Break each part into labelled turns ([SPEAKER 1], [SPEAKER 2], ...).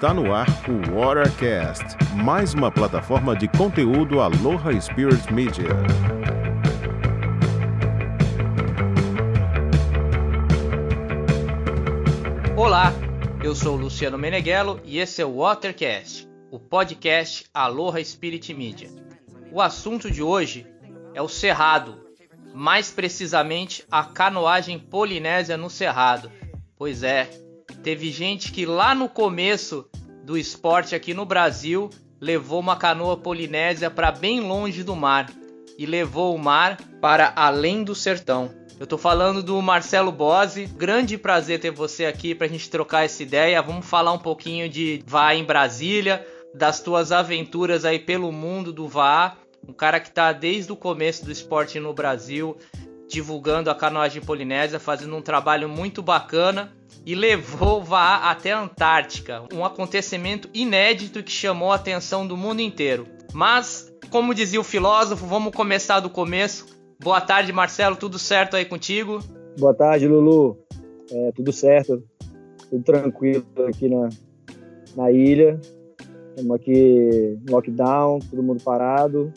[SPEAKER 1] Está no ar o Watercast, mais uma plataforma de conteúdo Aloha Spirit Media.
[SPEAKER 2] Olá, eu sou Luciano Meneghello e esse é o Watercast, o podcast Aloha Spirit Media. O assunto de hoje é o Cerrado, mais precisamente a canoagem polinésia no Cerrado. Pois é, teve gente que lá no começo do esporte aqui no Brasil levou uma canoa polinésia para bem longe do mar e levou o mar para além do sertão. Eu tô falando do Marcelo Bose. Grande prazer ter você aqui pra gente trocar essa ideia. Vamos falar um pouquinho de VA em Brasília, das tuas aventuras aí pelo mundo do VA. Um cara que tá desde o começo do esporte no Brasil, divulgando a canoagem polinésia, fazendo um trabalho muito bacana e levou VA até a Antártica, um acontecimento inédito que chamou a atenção do mundo inteiro. Mas, como dizia o filósofo, vamos começar do começo. Boa tarde, Marcelo. Tudo certo aí contigo?
[SPEAKER 3] Boa tarde, Lulu. É, tudo certo. Tudo tranquilo aqui na, na ilha. Estamos aqui lockdown, todo mundo parado.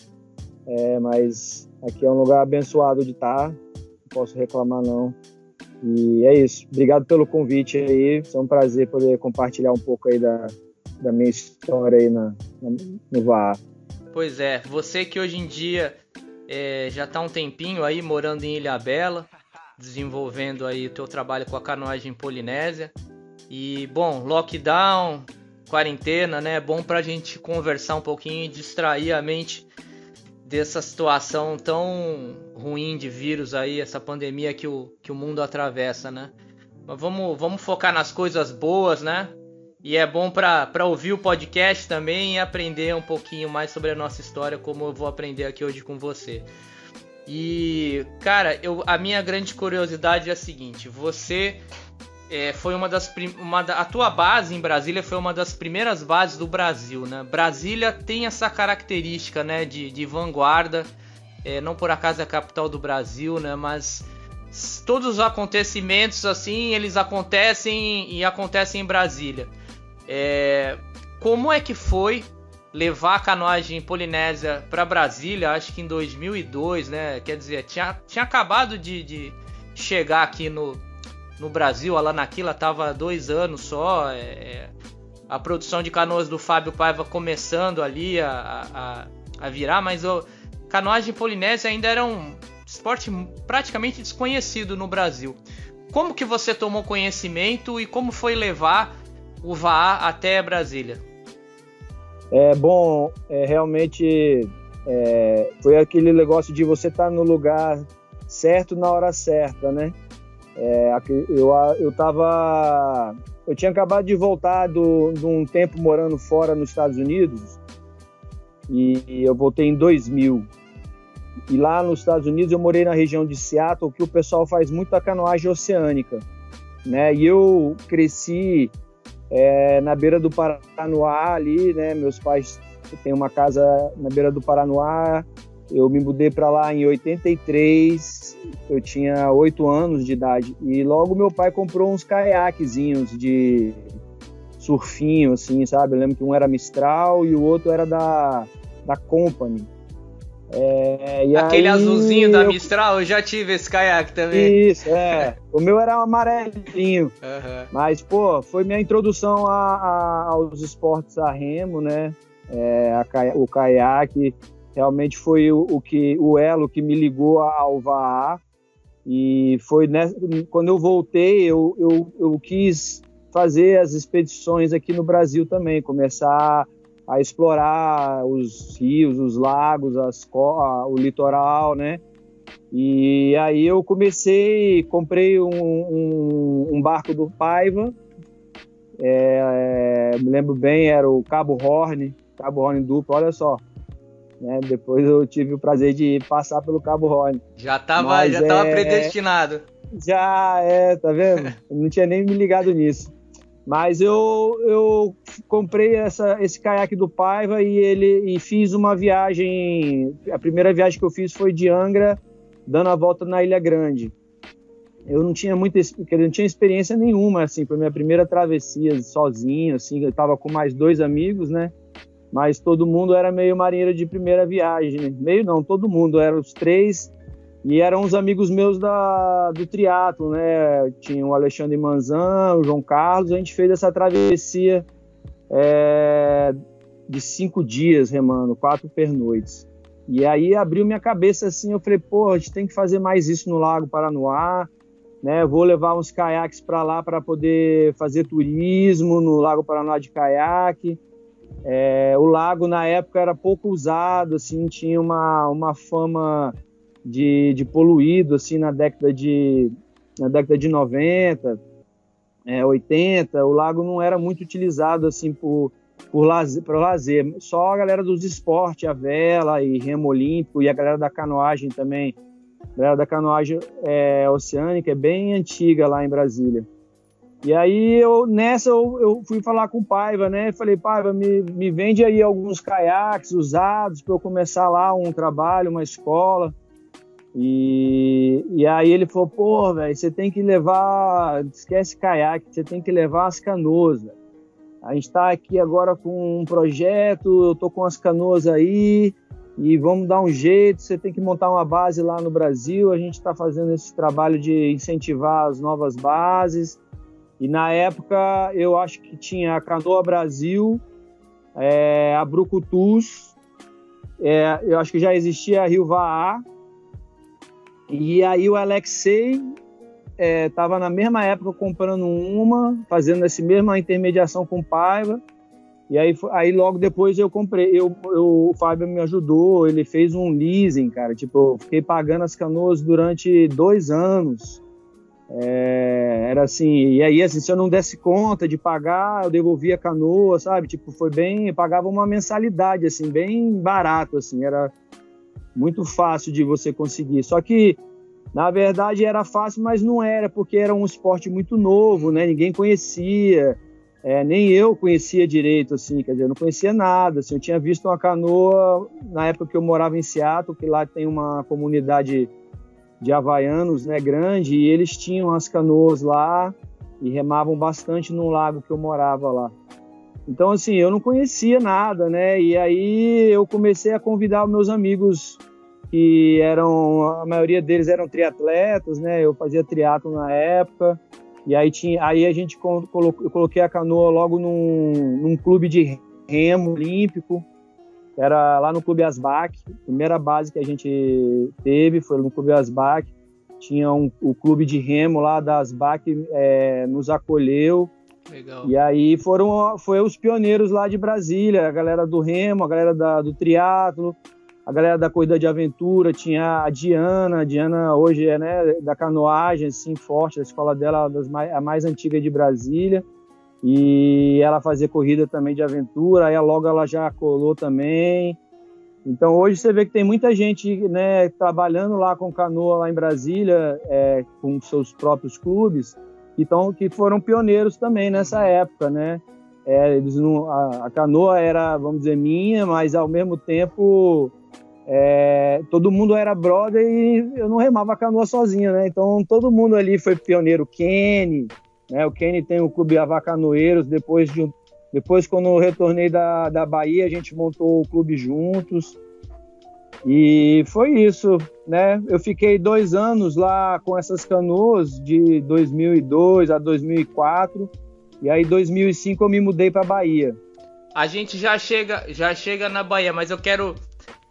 [SPEAKER 3] É, mas aqui é um lugar abençoado de estar. Posso reclamar, não. E é isso. Obrigado pelo convite aí. É um prazer poder compartilhar um pouco aí da, da minha história aí na, na no VAR.
[SPEAKER 2] Pois é. Você que hoje em dia é, já está um tempinho aí morando em Ilha Bela, desenvolvendo aí o teu trabalho com a canoagem polinésia. E bom, lockdown, quarentena, né? É bom para a gente conversar um pouquinho e distrair a mente dessa situação tão ruim de vírus aí, essa pandemia que o, que o mundo atravessa, né? Mas vamos, vamos focar nas coisas boas, né? E é bom para ouvir o podcast também e aprender um pouquinho mais sobre a nossa história, como eu vou aprender aqui hoje com você. E, cara, eu, a minha grande curiosidade é a seguinte: você é, foi uma das. Uma da, a tua base em Brasília foi uma das primeiras bases do Brasil, né? Brasília tem essa característica, né, de, de vanguarda. É, não por acaso é a capital do Brasil, né? Mas todos os acontecimentos assim, eles acontecem e acontecem em Brasília. É, como é que foi levar a canoagem polinésia para Brasília? Acho que em 2002, né? Quer dizer, tinha, tinha acabado de, de chegar aqui no, no Brasil. A Lanaquila estava dois anos só. É, é, a produção de canoas do Fábio Paiva começando ali a, a, a virar, mas a canoagem polinésia ainda era um esporte praticamente desconhecido no Brasil. Como que você tomou conhecimento e como foi levar o VA até Brasília?
[SPEAKER 3] É bom, é, realmente é, foi aquele negócio de você estar tá no lugar certo na hora certa, né? É, eu, eu tava. Eu tinha acabado de voltar do, de um tempo morando fora nos Estados Unidos e, eu voltei em 2000. E lá nos Estados Unidos eu morei na região de Seattle, que o pessoal faz muita canoagem oceânica, né? E eu cresci é, na beira do Paranoá ali, né? Meus pais têm uma casa na beira do Paranoá. Eu me mudei para lá em 83, eu tinha oito anos de idade e logo meu pai comprou uns caiaquezinhos de surfinho, assim, sabe? Eu lembro que um era Mistral e o outro era da, da Company.
[SPEAKER 2] É, Aquele aí, azulzinho da Mistral, eu já tive esse caiaque também.
[SPEAKER 3] Isso, é. o meu era amarelinho. Uhum. Mas, pô, foi minha introdução a, a, aos esportes a remo, né? É, a, o caiaque realmente foi o, o, que, o elo que me ligou ao VAA. E foi nessa, quando eu voltei, eu, eu, eu quis fazer as expedições aqui no Brasil também, começar a explorar os rios, os lagos, as, o litoral, né? E aí eu comecei, comprei um, um, um barco do Paiva, é, é, me lembro bem, era o Cabo Horn, Cabo Horn duplo, olha só. Né? Depois eu tive o prazer de passar pelo Cabo Horn.
[SPEAKER 2] Já estava já tava é, predestinado.
[SPEAKER 3] Já, é, tá vendo? Não tinha nem me ligado nisso. Mas eu, eu comprei essa, esse caiaque do Paiva e ele e fiz uma viagem. A primeira viagem que eu fiz foi de Angra, dando a volta na Ilha Grande. eu não tinha muita, não tinha experiência nenhuma, assim, foi minha primeira travessia sozinho, assim, eu estava com mais dois amigos, né? Mas todo mundo era meio marinheiro de primeira viagem, né? meio não, todo mundo, eram os três e eram uns amigos meus da, do triatlo, né? Tinha o Alexandre Manzan, o João Carlos, a gente fez essa travessia é, de cinco dias remando, quatro pernoites. E aí abriu minha cabeça assim, eu falei, pô, a gente tem que fazer mais isso no Lago Paranoá, né? Vou levar uns caiaques para lá para poder fazer turismo no Lago Paranoá de caiaque. É, o lago na época era pouco usado, assim, tinha uma, uma fama de, de poluído, assim, na década de, na década de 90, é, 80, o lago não era muito utilizado, assim, por, por lazer, para lazer. Só a galera dos esportes, a vela e remo olímpico e a galera da canoagem também né, da canoagem é, oceânica, é bem antiga lá em Brasília. E aí, eu, nessa, eu, eu fui falar com o Paiva, né? Falei, Paiva, me, me vende aí alguns caiaques usados para eu começar lá um trabalho, uma escola. E, e aí ele falou, pô, velho, você tem que levar, esquece caiaque, você tem que levar as canoas, véio. A gente está aqui agora com um projeto, eu tô com as canoas aí, e vamos dar um jeito. Você tem que montar uma base lá no Brasil. A gente está fazendo esse trabalho de incentivar as novas bases. E na época eu acho que tinha a Canoa Brasil, é, a Brucutus, é, eu acho que já existia a Rio Vaá. E aí o Alexei estava é, na mesma época comprando uma, fazendo essa mesma intermediação com Paiva. E aí, aí logo depois eu comprei, eu, eu, o Fábio me ajudou, ele fez um leasing, cara. Tipo, eu fiquei pagando as canoas durante dois anos. É, era assim, e aí assim, se eu não desse conta de pagar, eu devolvia a canoa, sabe? Tipo, foi bem, eu pagava uma mensalidade, assim, bem barato, assim, era muito fácil de você conseguir. Só que, na verdade, era fácil, mas não era, porque era um esporte muito novo, né? Ninguém conhecia é, nem eu conhecia direito, assim, quer dizer, eu não conhecia nada, assim, eu tinha visto uma canoa na época que eu morava em Seattle, que lá tem uma comunidade de havaianos, né, grande, e eles tinham as canoas lá e remavam bastante no lago que eu morava lá. Então, assim, eu não conhecia nada, né, e aí eu comecei a convidar meus amigos que eram, a maioria deles eram triatletas, né, eu fazia triatlo na época, e aí, tinha, aí a gente coloquei a canoa logo num, num clube de remo olímpico, era lá no Clube Asbac, primeira base que a gente teve foi no Clube Asbac, tinha um, o clube de remo lá da Asbac é, nos acolheu, Legal. e aí foram foi os pioneiros lá de Brasília, a galera do remo, a galera da, do triatlo, a galera da corrida de aventura, tinha a Diana, a Diana hoje é né, da canoagem, assim, forte, a escola dela mais, a mais antiga de Brasília, e ela fazia corrida também de aventura, aí logo ela já colou também. Então hoje você vê que tem muita gente né, trabalhando lá com canoa lá em Brasília, é, com seus próprios clubes, que, tão, que foram pioneiros também nessa época, né? É, eles não, a, a canoa era, vamos dizer, minha, mas ao mesmo tempo é, todo mundo era brother e eu não remava a canoa sozinho, né? Então todo mundo ali foi pioneiro. Kenny, né? O Kenny tem o clube Avacanoeiros. Depois de depois quando eu retornei da, da Bahia a gente montou o clube juntos e foi isso, né? Eu fiquei dois anos lá com essas canoas de 2002 a 2004 e aí 2005 eu me mudei para Bahia.
[SPEAKER 2] A gente já chega já chega na Bahia, mas eu quero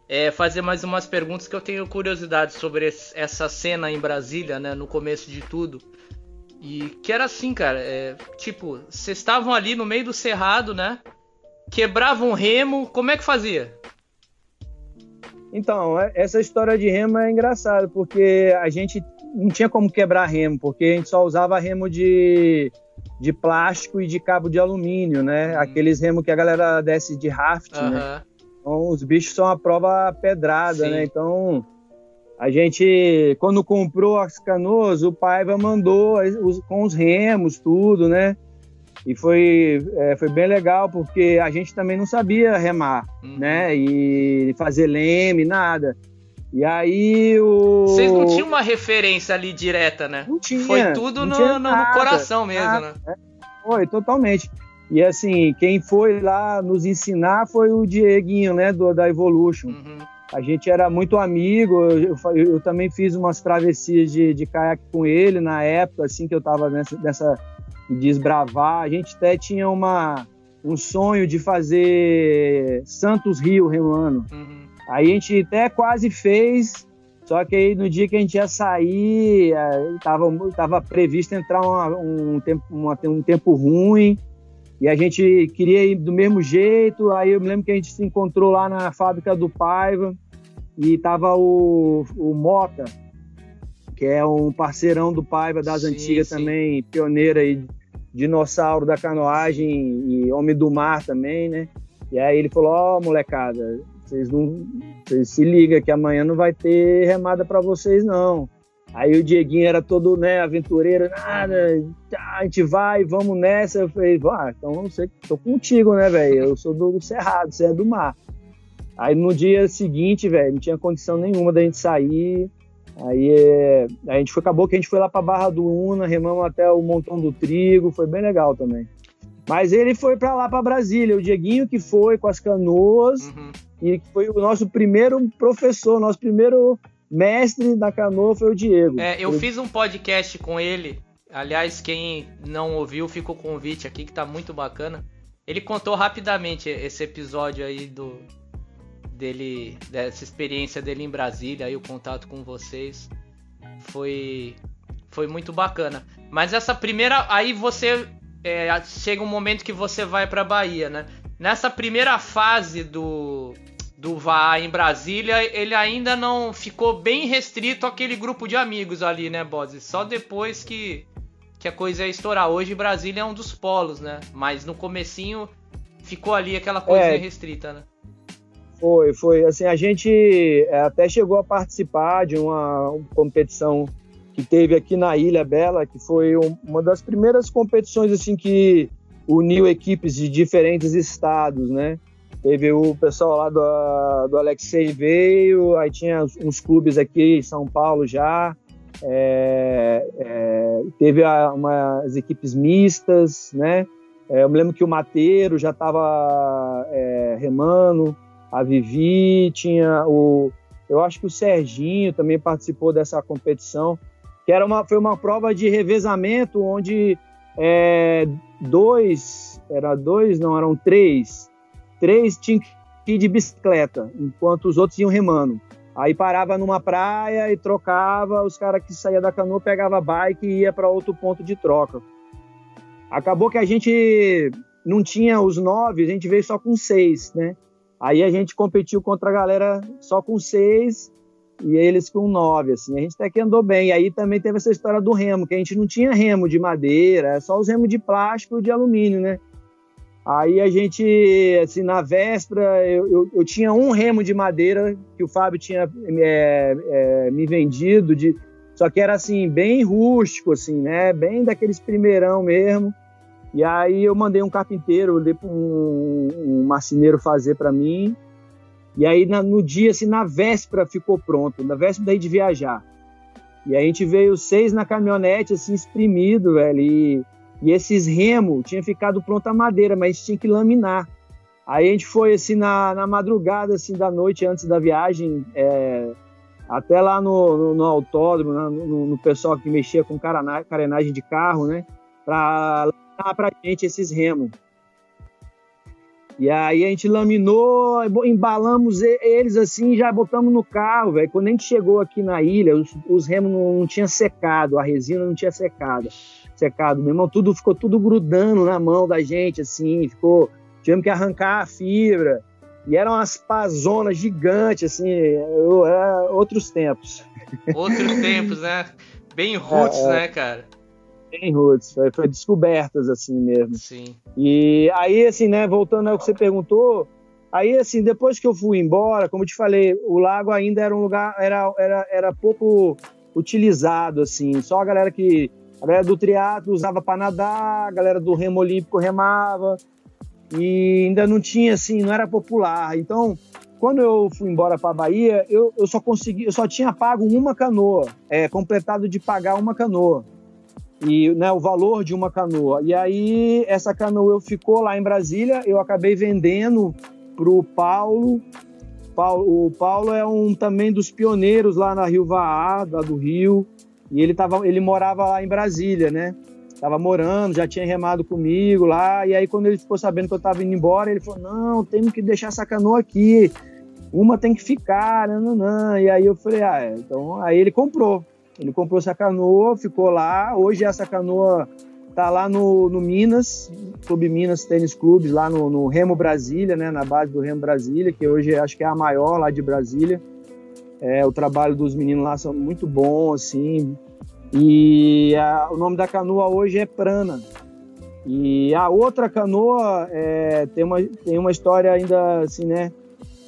[SPEAKER 2] é, fazer mais umas perguntas que eu tenho curiosidade sobre esse, essa cena em Brasília, né, no começo de tudo. E que era assim, cara, é, tipo, vocês estavam ali no meio do cerrado, né? Quebravam um remo, como é que fazia?
[SPEAKER 3] Então, é, essa história de remo é engraçada, porque a gente não tinha como quebrar remo, porque a gente só usava remo de, de plástico e de cabo de alumínio, né? Hum. Aqueles remos que a galera desce de raft, uh -huh. né? Então, os bichos são a prova pedrada, Sim. né? Então, a gente, quando comprou as canoas, o Paiva mandou com os remos, tudo, né? E foi, é, foi bem legal, porque a gente também não sabia remar, uhum. né? E fazer leme, nada. E aí o.
[SPEAKER 2] Vocês não tinham uma referência ali direta, né?
[SPEAKER 3] Não tinha.
[SPEAKER 2] Foi tudo no, no, no, coração mesmo, nada, né?
[SPEAKER 3] Foi, totalmente. E assim, quem foi lá nos ensinar foi o Dieguinho, né, do, da Evolution. Uhum. A gente era muito amigo, eu, eu, eu também fiz umas travessias de, de caiaque com ele na época, assim, que eu tava nessa, nessa desbravar. A gente até tinha uma, um sonho de fazer Santos Rio remando. Uhum. Aí a gente até quase fez, só que aí no dia que a gente ia sair, estava é, tava previsto entrar uma, um, tempo, uma, um tempo ruim, e a gente queria ir do mesmo jeito. Aí eu me lembro que a gente se encontrou lá na fábrica do Paiva, e tava o, o Mota, que é um parceirão do Paiva das sim, antigas sim. também, pioneiro aí, dinossauro da canoagem e homem do mar também, né? E aí ele falou: Ó, oh, molecada, vocês não, vocês se ligam que amanhã não vai ter remada para vocês não. Aí o Dieguinho era todo, né, aventureiro, nada, tá, a gente vai, vamos nessa. Eu falei, ah, então você, tô contigo, né, velho? Eu sou do Cerrado, você é do mar. Aí no dia seguinte, velho, não tinha condição nenhuma da gente sair. Aí é, a gente foi, acabou que a gente foi lá pra Barra do Una, remamos até o Montão do Trigo, foi bem legal também. Mas ele foi para lá, para Brasília, o Dieguinho que foi com as canoas, uhum. e foi o nosso primeiro professor, nosso primeiro mestre da canoa foi o Diego.
[SPEAKER 2] É, eu fiz um podcast com ele, aliás, quem não ouviu, fica o convite aqui que tá muito bacana. Ele contou rapidamente esse episódio aí do dele, dessa experiência dele em Brasília, aí o contato com vocês foi foi muito bacana. Mas essa primeira, aí você é, chega um momento que você vai para Bahia, né? Nessa primeira fase do do VA em Brasília, ele ainda não ficou bem restrito àquele grupo de amigos ali, né, Bose? Só depois que, que a coisa ia estourar. Hoje Brasília é um dos polos, né? Mas no comecinho ficou ali aquela coisa é, restrita, né?
[SPEAKER 3] Foi, foi. Assim, a gente é, até chegou a participar de uma competição que teve aqui na Ilha Bela, que foi uma das primeiras competições assim que uniu equipes de diferentes estados, né? Teve o pessoal lá do, do Alexei veio, aí tinha uns clubes aqui em São Paulo já, é, é, teve a, umas equipes mistas, né? É, eu me lembro que o Mateiro já estava é, remando, a Vivi, tinha o. Eu acho que o Serginho também participou dessa competição que era uma, foi uma prova de revezamento onde é, dois, era dois, não, eram três, três tinham que ir de bicicleta, enquanto os outros iam remando. Aí parava numa praia e trocava, os caras que saíam da canoa pegava bike e ia para outro ponto de troca. Acabou que a gente não tinha os nove, a gente veio só com seis, né? Aí a gente competiu contra a galera só com seis e eles com nove, assim. A gente até que andou bem. E aí também teve essa história do remo, que a gente não tinha remo de madeira, só os remos de plástico e de alumínio, né? Aí a gente, assim, na véspera, eu, eu, eu tinha um remo de madeira que o Fábio tinha é, é, me vendido, de, só que era, assim, bem rústico, assim, né? Bem daqueles primeirão mesmo. E aí eu mandei um carpinteiro, dei um, um marceneiro fazer para mim. E aí no dia, assim, na véspera ficou pronto, na véspera daí de viajar. E a gente veio seis na caminhonete, assim, espremido, velho. E, e esses remos tinha ficado pronta a madeira, mas tinha que laminar. Aí a gente foi, assim, na, na madrugada, assim, da noite antes da viagem, é, até lá no, no, no autódromo, né, no, no, pessoal que mexia com carenagem de carro, né? Pra laminar pra gente esses remos. E aí a gente laminou, embalamos eles assim, já botamos no carro, velho. Quando a gente chegou aqui na ilha, os, os remos não, não tinham secado, a resina não tinha secado. Secado, meu irmão, tudo ficou tudo grudando na mão da gente, assim, ficou. Tivemos que arrancar a fibra. E eram umas pazonas gigantes, assim, eu, outros tempos.
[SPEAKER 2] Outros tempos, né? Bem roots, é, é. né, cara?
[SPEAKER 3] Bem roots, foi, foi, descobertas assim mesmo.
[SPEAKER 2] Sim.
[SPEAKER 3] E aí, assim, né, voltando ao que você perguntou, aí, assim, depois que eu fui embora, como eu te falei, o lago ainda era um lugar, era, era, era pouco utilizado, assim, só a galera que, a galera do triatlo usava para nadar, a galera do remo olímpico remava, e ainda não tinha, assim, não era popular. Então, quando eu fui embora para Bahia, eu, eu só consegui, eu só tinha pago uma canoa, é, completado de pagar uma canoa e né, o valor de uma canoa. E aí essa canoa eu ficou lá em Brasília, eu acabei vendendo pro Paulo. Paulo o Paulo é um também dos pioneiros lá na Rio Vaá, lá do Rio, e ele tava, ele morava lá em Brasília, né? Tava morando, já tinha remado comigo lá, e aí quando ele ficou sabendo que eu tava indo embora, ele falou: "Não, temos que deixar essa canoa aqui. Uma tem que ficar, não, não, E aí eu falei: "Ah, é. então aí ele comprou. Ele comprou essa canoa, ficou lá. Hoje essa canoa tá lá no, no Minas, Clube Minas Tênis Clube, lá no, no, Remo Brasília, né, na base do Remo Brasília, que hoje acho que é a maior lá de Brasília. É, o trabalho dos meninos lá são muito bom, assim. E a, o nome da canoa hoje é Prana. E a outra canoa é, tem, uma, tem uma história ainda assim, né,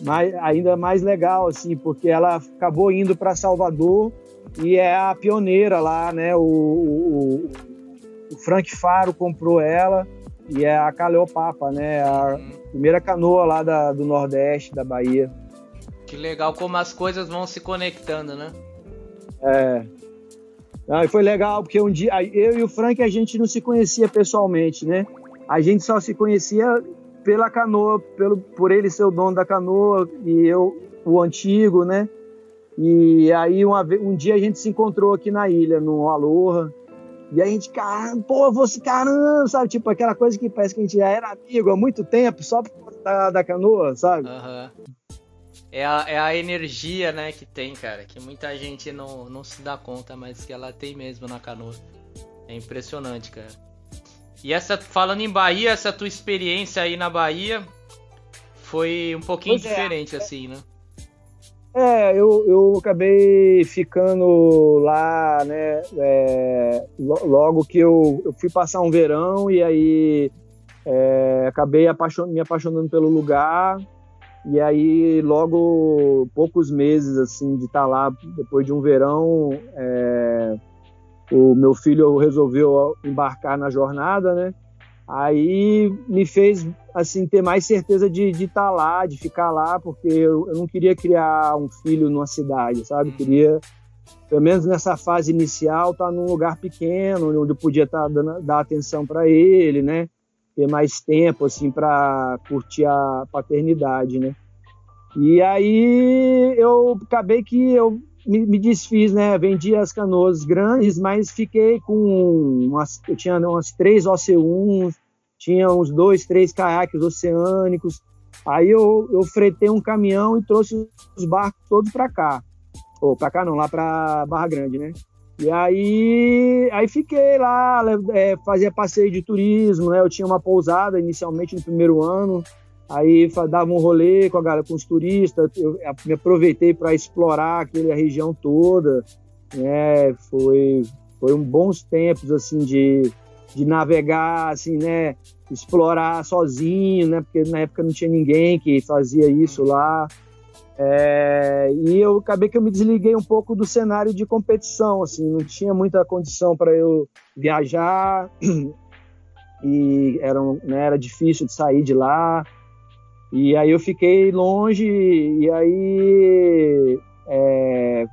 [SPEAKER 3] mais, ainda mais legal, assim, porque ela acabou indo para Salvador e é a pioneira lá, né? O, o, o Frank Faro comprou ela e é a Caleopapa, né? A primeira canoa lá da, do Nordeste, da Bahia.
[SPEAKER 2] Que legal como as coisas vão se conectando, né?
[SPEAKER 3] É. Não, e foi legal, porque um dia eu e o Frank a gente não se conhecia pessoalmente, né? A gente só se conhecia pela canoa, pelo, por ele ser o dono da canoa e eu o antigo, né? E aí uma, um dia a gente se encontrou aqui na ilha, no Aloha. E a gente, caramba, pô, você, caramba, sabe? Tipo aquela coisa que parece que a gente já era amigo há muito tempo, só por da, da canoa, sabe?
[SPEAKER 2] Uhum. É a, é a energia, né, que tem, cara, que muita gente não, não se dá conta, mas que ela tem mesmo na canoa. É impressionante, cara. E essa, falando em Bahia, essa tua experiência aí na Bahia foi um pouquinho pois é. diferente, é. assim, né?
[SPEAKER 3] É, eu, eu acabei ficando lá, né? É, logo que eu, eu fui passar um verão e aí é, acabei apaixon, me apaixonando pelo lugar. E aí, logo poucos meses assim de estar tá lá, depois de um verão, é, o meu filho resolveu embarcar na jornada, né? Aí me fez assim ter mais certeza de estar tá lá, de ficar lá, porque eu, eu, não queria criar um filho numa cidade, sabe? Eu queria, pelo menos nessa fase inicial, tá num lugar pequeno, onde eu podia tá dando dar atenção para ele, né? Ter mais tempo assim para curtir a paternidade, né? E aí eu acabei que eu me, me, desfiz, né? Vendi as canoas grandes, mas fiquei com umas, eu tinha umas três OC1, tinha uns dois, três caiaques oceânicos. Aí eu, eu fretei um caminhão e trouxe os barcos todos para cá. Ou para cá não, lá para Barra Grande, né? E aí, aí fiquei lá, é, fazia passeio de turismo, né? Eu tinha uma pousada inicialmente no primeiro ano, aí dava um rolê com a galera, com os turistas, eu me aproveitei para explorar aquela região toda, né? Foi, foi um bons tempos assim de de navegar, assim, né? Explorar sozinho, né? Porque na época não tinha ninguém que fazia isso lá. É, e eu acabei que eu me desliguei um pouco do cenário de competição, assim, não tinha muita condição para eu viajar e era, né, era difícil de sair de lá. E aí eu fiquei longe e aí é,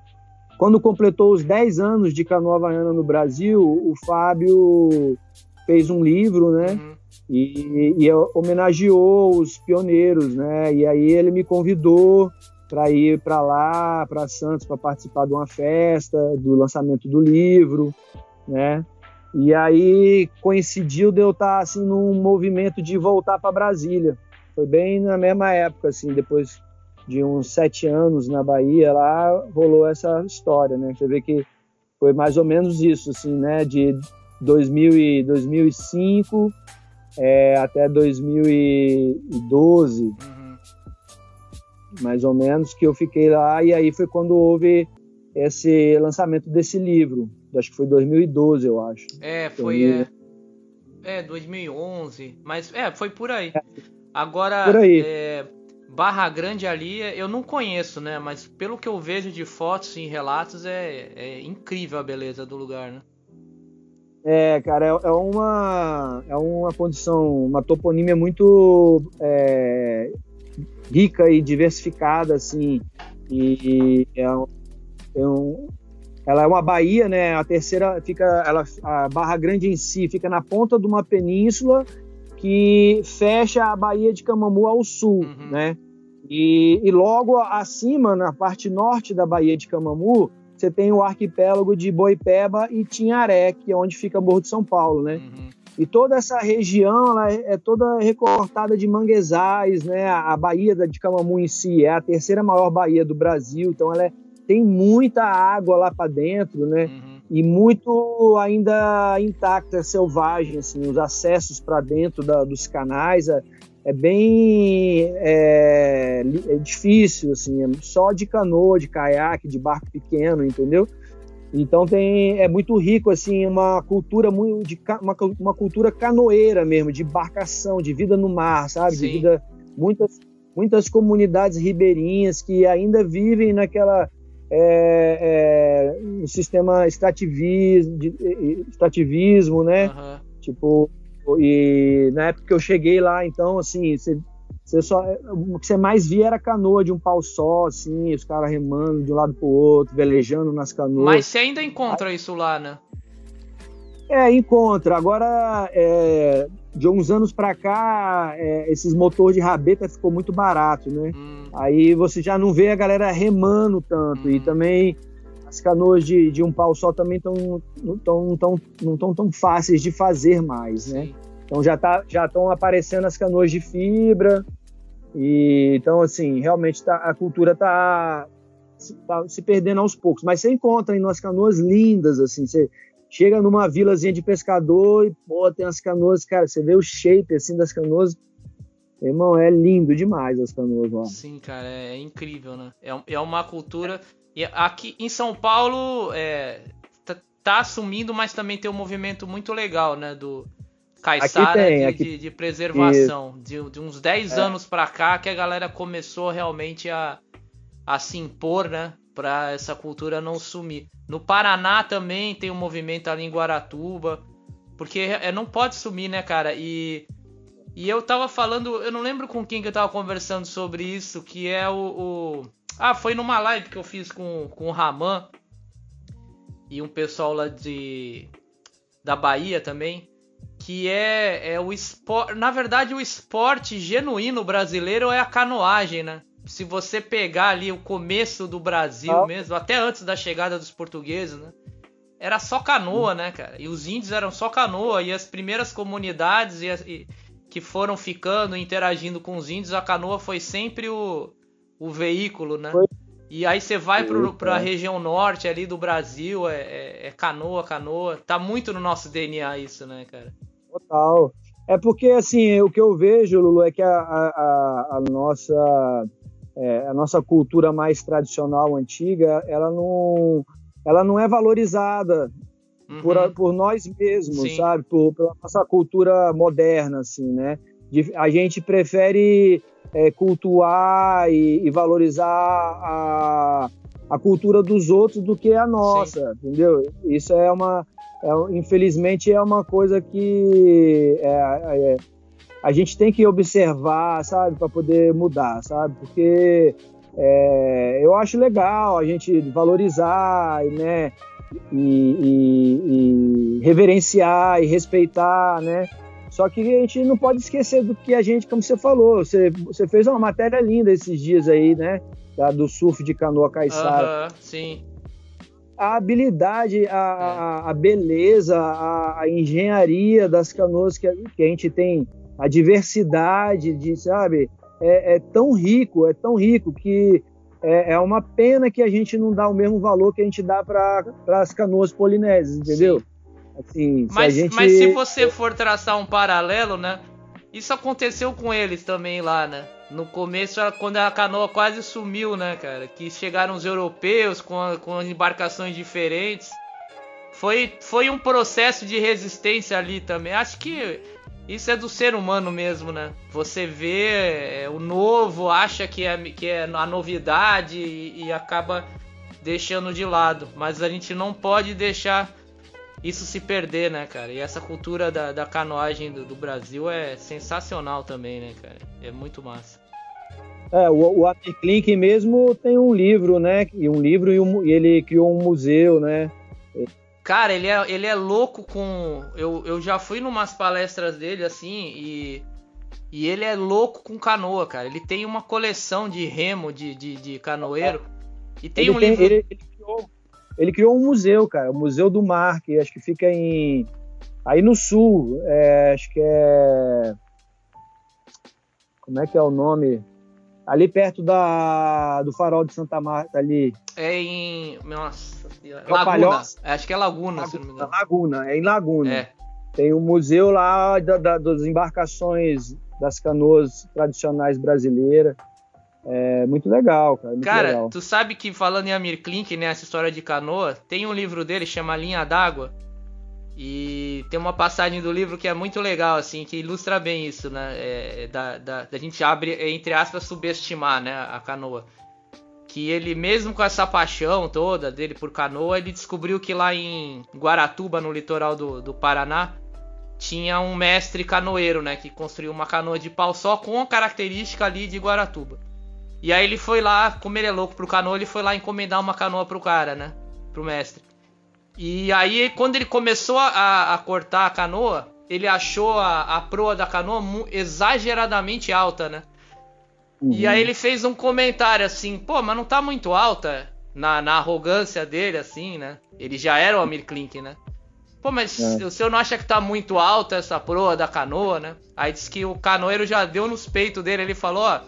[SPEAKER 3] quando completou os 10 anos de canoa havaiana no Brasil, o Fábio fez um livro, né? Uhum. E, e, homenageou os pioneiros, né? E aí ele me convidou para ir para lá, para Santos, para participar de uma festa, do lançamento do livro, né? E aí coincidiu de eu estar assim num movimento de voltar para Brasília. Foi bem na mesma época, assim, depois de uns sete anos na Bahia, lá rolou essa história, né? Você vê que foi mais ou menos isso, assim, né? De 2000 e 2005 é, até 2012, uhum. Mais ou menos, que eu fiquei lá e aí foi quando houve esse lançamento desse livro. Acho que foi 2012, eu acho.
[SPEAKER 2] É, foi. É, é 2011, mas é, foi por aí. É, Agora, por aí. É, Barra Grande ali, eu não conheço, né? Mas pelo que eu vejo de fotos e relatos, é, é incrível a beleza do lugar, né?
[SPEAKER 3] É, cara, é, é uma, é uma condição, uma toponímia muito é, rica e diversificada, assim, e, e é, um, é um, ela é uma baía, né? A terceira fica, ela, a Barra Grande em si fica na ponta de uma península que fecha a Baía de Camamu ao sul, uhum. né? E, e, logo acima, na parte norte da Baía de Camamu, você tem o arquipélago de Boipeba e Tinharé, que é onde fica Morro de São Paulo, né? Uhum. E toda essa região ela é, é toda recortada de manguezais, né? A Baía de Camamu em si é a terceira maior baía do Brasil, então ela é, tem muita água lá para dentro, né? Uhum. E muito ainda intacta, selvagem, assim, os acessos para dentro da, dos canais é, é bem é, é, difícil, assim, é só de canoa, de caiaque, de barco pequeno, entendeu? Então tem é muito rico assim uma cultura muito de uma, uma cultura canoeira mesmo, de embarcação, de vida no mar, sabe? Sim. De vida muitas muitas comunidades ribeirinhas que ainda vivem naquela é, é, um sistema extrativismo, de, extrativismo né? Uhum. Tipo e na época que eu cheguei lá, então assim você você só, o que você mais via era canoa de um pau só, assim, os caras remando de um lado pro outro, velejando nas canoas.
[SPEAKER 2] Mas você ainda encontra Aí, isso lá, né?
[SPEAKER 3] É, encontra. Agora, é, de uns anos para cá, é, esses motores de rabeta ficou muito barato, né? Hum. Aí você já não vê a galera remando tanto. Hum. E também as canoas de, de um pau só também tão, não estão tão, não tão, tão fáceis de fazer mais, né? Então já tá, já estão aparecendo as canoas de fibra, e, então, assim, realmente tá, a cultura está tá se perdendo aos poucos. Mas você encontra em umas canoas lindas, assim, você chega numa vilazinha de pescador e, pô, tem as canoas, cara, você vê o shape, assim, das canoas, irmão, é lindo demais as canoas lá.
[SPEAKER 2] Sim, cara, é, é incrível, né? É, é uma cultura... E aqui em São Paulo, é, tá, tá assumindo, mas também tem um movimento muito legal, né, do Caiçara tem, de, aqui... de, de, preservação. De, de, uns 10 é. anos pra cá que a galera começou realmente a, a se impor, né? Pra essa cultura não sumir. No Paraná também tem um movimento ali em Guaratuba. Porque é, não pode sumir, né, cara? E, e eu tava falando, eu não lembro com quem que eu tava conversando sobre isso, que é o. o... Ah, foi numa live que eu fiz com, com o Raman e um pessoal lá de. da Bahia também que é, é o esporte. Na verdade, o esporte genuíno brasileiro é a canoagem, né? Se você pegar ali o começo do Brasil ah. mesmo, até antes da chegada dos portugueses, né? Era só canoa, né, cara? E os índios eram só canoa. E as primeiras comunidades e, e, que foram ficando, interagindo com os índios, a canoa foi sempre o, o veículo, né? Foi. E aí você vai para a região norte ali do Brasil, é, é, é, canoa, canoa. Tá muito no nosso DNA isso, né, cara?
[SPEAKER 3] Total. É porque, assim, o que eu vejo, Lulu, é que a, a, a nossa, é, a nossa cultura mais tradicional, antiga, ela não, ela não é valorizada uhum. por, por nós mesmos, Sim. sabe? Por, pela nossa cultura moderna, assim, né? A gente prefere é, cultuar e, e, valorizar a, a cultura dos outros do que a nossa, Sim. entendeu? Isso é uma, é, infelizmente é uma coisa que é, é, a gente tem que observar, sabe, para poder mudar, sabe? Porque é, eu acho legal a gente valorizar, né, e, e, e, reverenciar e respeitar, né? Só que a gente não pode esquecer do que a gente, como você falou, você, você fez uma matéria linda esses dias aí, né? do surf de canoa caiçara.
[SPEAKER 2] Uhum, sim
[SPEAKER 3] a habilidade, a, a, a beleza, a, a, engenharia das canoas que a, que a gente tem, a diversidade de, sabe, é, é tão rico, é tão rico que é, é, uma pena que a gente não dá o mesmo valor que a gente dá para as canoas polinésias, entendeu?
[SPEAKER 2] Assim, mas, se gente... mas se você for traçar um paralelo, né? Isso aconteceu com eles também lá, né? No começo, quando a canoa quase sumiu, né, cara? Que chegaram os europeus com, a, com embarcações diferentes. Foi, foi um processo de resistência ali também. Acho que isso é do ser humano mesmo, né? Você vê é, o novo, acha que é, que é a novidade e, e acaba deixando de lado. Mas a gente não pode deixar isso se perder, né, cara? E essa cultura da, da canoagem do, do, Brasil é sensacional também, né, cara? É muito massa.
[SPEAKER 3] É, o, o Amir Klink mesmo tem um livro, né? E um livro e, um, e ele criou um museu, né?
[SPEAKER 2] Cara, ele é, ele é louco com. Eu, eu já fui numas palestras dele assim e. E ele é louco com canoa, cara. Ele tem uma coleção de remo de, de, de canoeiro. E tem
[SPEAKER 3] ele
[SPEAKER 2] um
[SPEAKER 3] tem,
[SPEAKER 2] livro.
[SPEAKER 3] Ele, ele, criou, ele, criou, um museu, cara. O Museu do Mar, que acho que fica em. Aí no sul. É, acho que é. Como é que é o nome? Ali perto da, do farol de Santa Marta, ali.
[SPEAKER 2] É em. Nossa. É Laguna. Acho que é Laguna, Laguna, se não me engano.
[SPEAKER 3] Laguna, é em Laguna. É. Tem um museu lá da, da, das embarcações das canoas tradicionais brasileiras. É muito legal, cara. Muito
[SPEAKER 2] cara,
[SPEAKER 3] legal.
[SPEAKER 2] tu sabe que falando em Amir Klink, né, essa história de canoa, tem um livro dele chama Linha d'Água. E tem uma passagem do livro que é muito legal, assim, que ilustra bem isso, né? É, da, da, da, gente abre, entre aspas, subestimar, né, a canoa. Que ele, mesmo com essa paixão toda dele por canoa, ele descobriu que lá em Guaratuba, no litoral do, do Paraná, tinha um mestre canoeiro, né? Que construiu uma canoa de pau só com a característica ali de Guaratuba. E aí ele foi lá, como ele é louco pro canoa, ele foi lá encomendar uma canoa pro cara, né? Pro mestre. E aí, quando ele começou a, a cortar a canoa, ele achou a, a proa da canoa exageradamente alta, né? Uhum. E aí ele fez um comentário assim, pô, mas não tá muito alta na, na arrogância dele, assim, né? Ele já era o Amir Klink, né? Pô, mas é. o senhor não acha que tá muito alta essa proa da canoa, né? Aí disse que o canoeiro já deu nos peitos dele, ele falou, ó,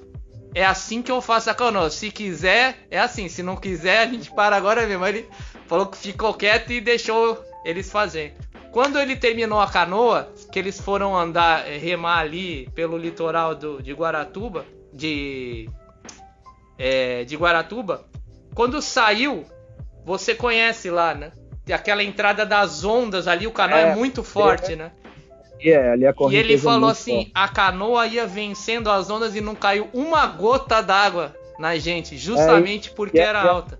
[SPEAKER 2] é assim que eu faço a canoa. Se quiser, é assim. Se não quiser, a gente para agora mesmo. Ele falou que ficou quieto e deixou eles fazerem. Quando ele terminou a canoa, que eles foram andar, eh, remar ali pelo litoral do, de Guaratuba, de, é, de Guaratuba, quando saiu, você conhece lá, né? Aquela entrada das ondas ali, o canal é, é muito forte, é. né?
[SPEAKER 3] É, ali a
[SPEAKER 2] e ele falou assim: forte. a canoa ia vencendo as ondas e não caiu uma gota d'água na gente, justamente é, porque era alta.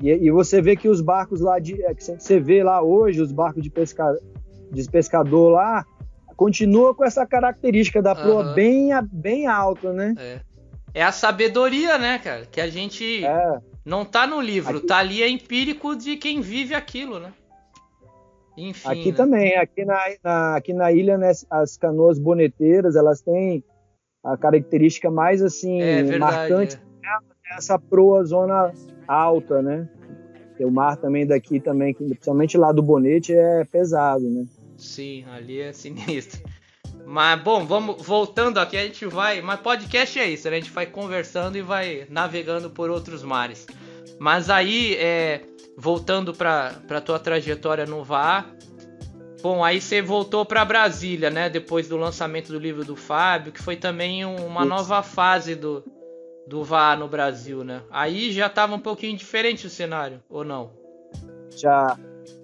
[SPEAKER 3] E, e, você vê que os barcos lá de. É, que você vê lá hoje, os barcos de, pesca, de pescador lá, continua com essa característica da proa uhum. bem, bem alta, né?
[SPEAKER 2] É. é. a sabedoria, né, cara? Que a gente é. não tá no livro, aqui... tá ali é empírico de quem vive aquilo, né?
[SPEAKER 3] Enfim. Aqui né? também, aqui na, na, aqui na ilha, né, as canoas boneteiras, elas têm a característica mais assim é, marcante é. essa proa zona alta, né? o mar também daqui também, principalmente lá do Bonete, é pesado, né?
[SPEAKER 2] Sim, ali é sinistro. Mas bom, vamos voltando aqui, a gente vai. Mas podcast é isso, né? a gente vai conversando e vai navegando por outros mares. Mas aí, é, voltando para a tua trajetória no VAR, bom, aí você voltou para Brasília, né? Depois do lançamento do livro do Fábio, que foi também uma isso. nova fase do, do VAR no Brasil, né? Aí já estava um pouquinho diferente o cenário, ou não?
[SPEAKER 3] Já,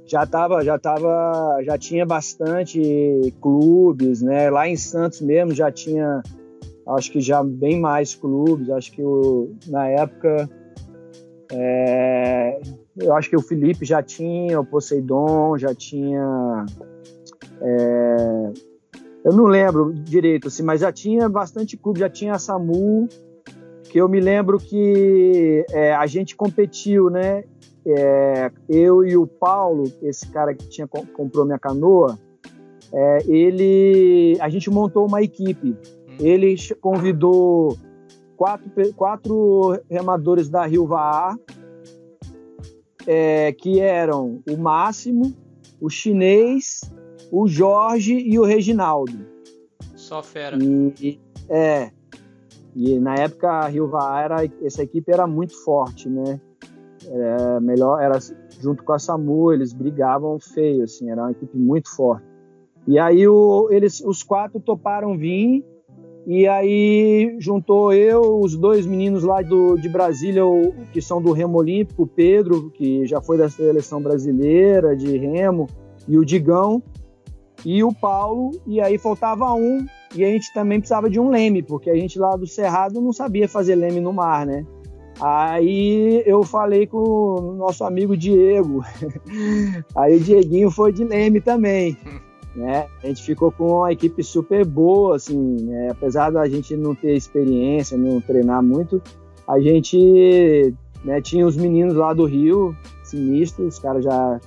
[SPEAKER 3] já tava, já tava, já tinha bastante clubes, né? Lá em Santos mesmo já tinha, acho que já bem mais clubes. Acho que o, na época, é, eu acho que o Felipe já tinha, o Poseidon já tinha, é, eu não lembro direito, assim, mas já tinha bastante clube, já tinha a SAMU, que eu me lembro que é, a gente competiu, né? é, eu e o Paulo, esse cara que tinha comprou minha canoa, é, ele, a gente montou uma equipe. Hum. Ele convidou quatro, quatro remadores da Rio Vaar, é, que eram o Máximo, o Chinês, o Jorge e o Reginaldo.
[SPEAKER 2] Só fera.
[SPEAKER 3] E, é. E na época a Rio era, essa equipe era muito forte, né? melhor era junto com a SAMU, eles brigavam feio, assim, era uma equipe muito forte. E aí o, eles, os quatro toparam vir, e aí juntou eu, os dois meninos lá do, de Brasília, o, que são do Remo Olímpico, o Pedro, que já foi da seleção brasileira de remo, e o Digão, e o Paulo, e aí faltava um, e a gente também precisava de um leme, porque a gente lá do Cerrado não sabia fazer leme no mar, né? Aí eu falei com o nosso amigo Diego. Aí o Dieguinho foi de Leme também. né? A gente ficou com uma equipe super boa, assim, né? apesar da gente não ter experiência, não treinar muito, a gente né, tinha os meninos lá do Rio, sinistros, os caras já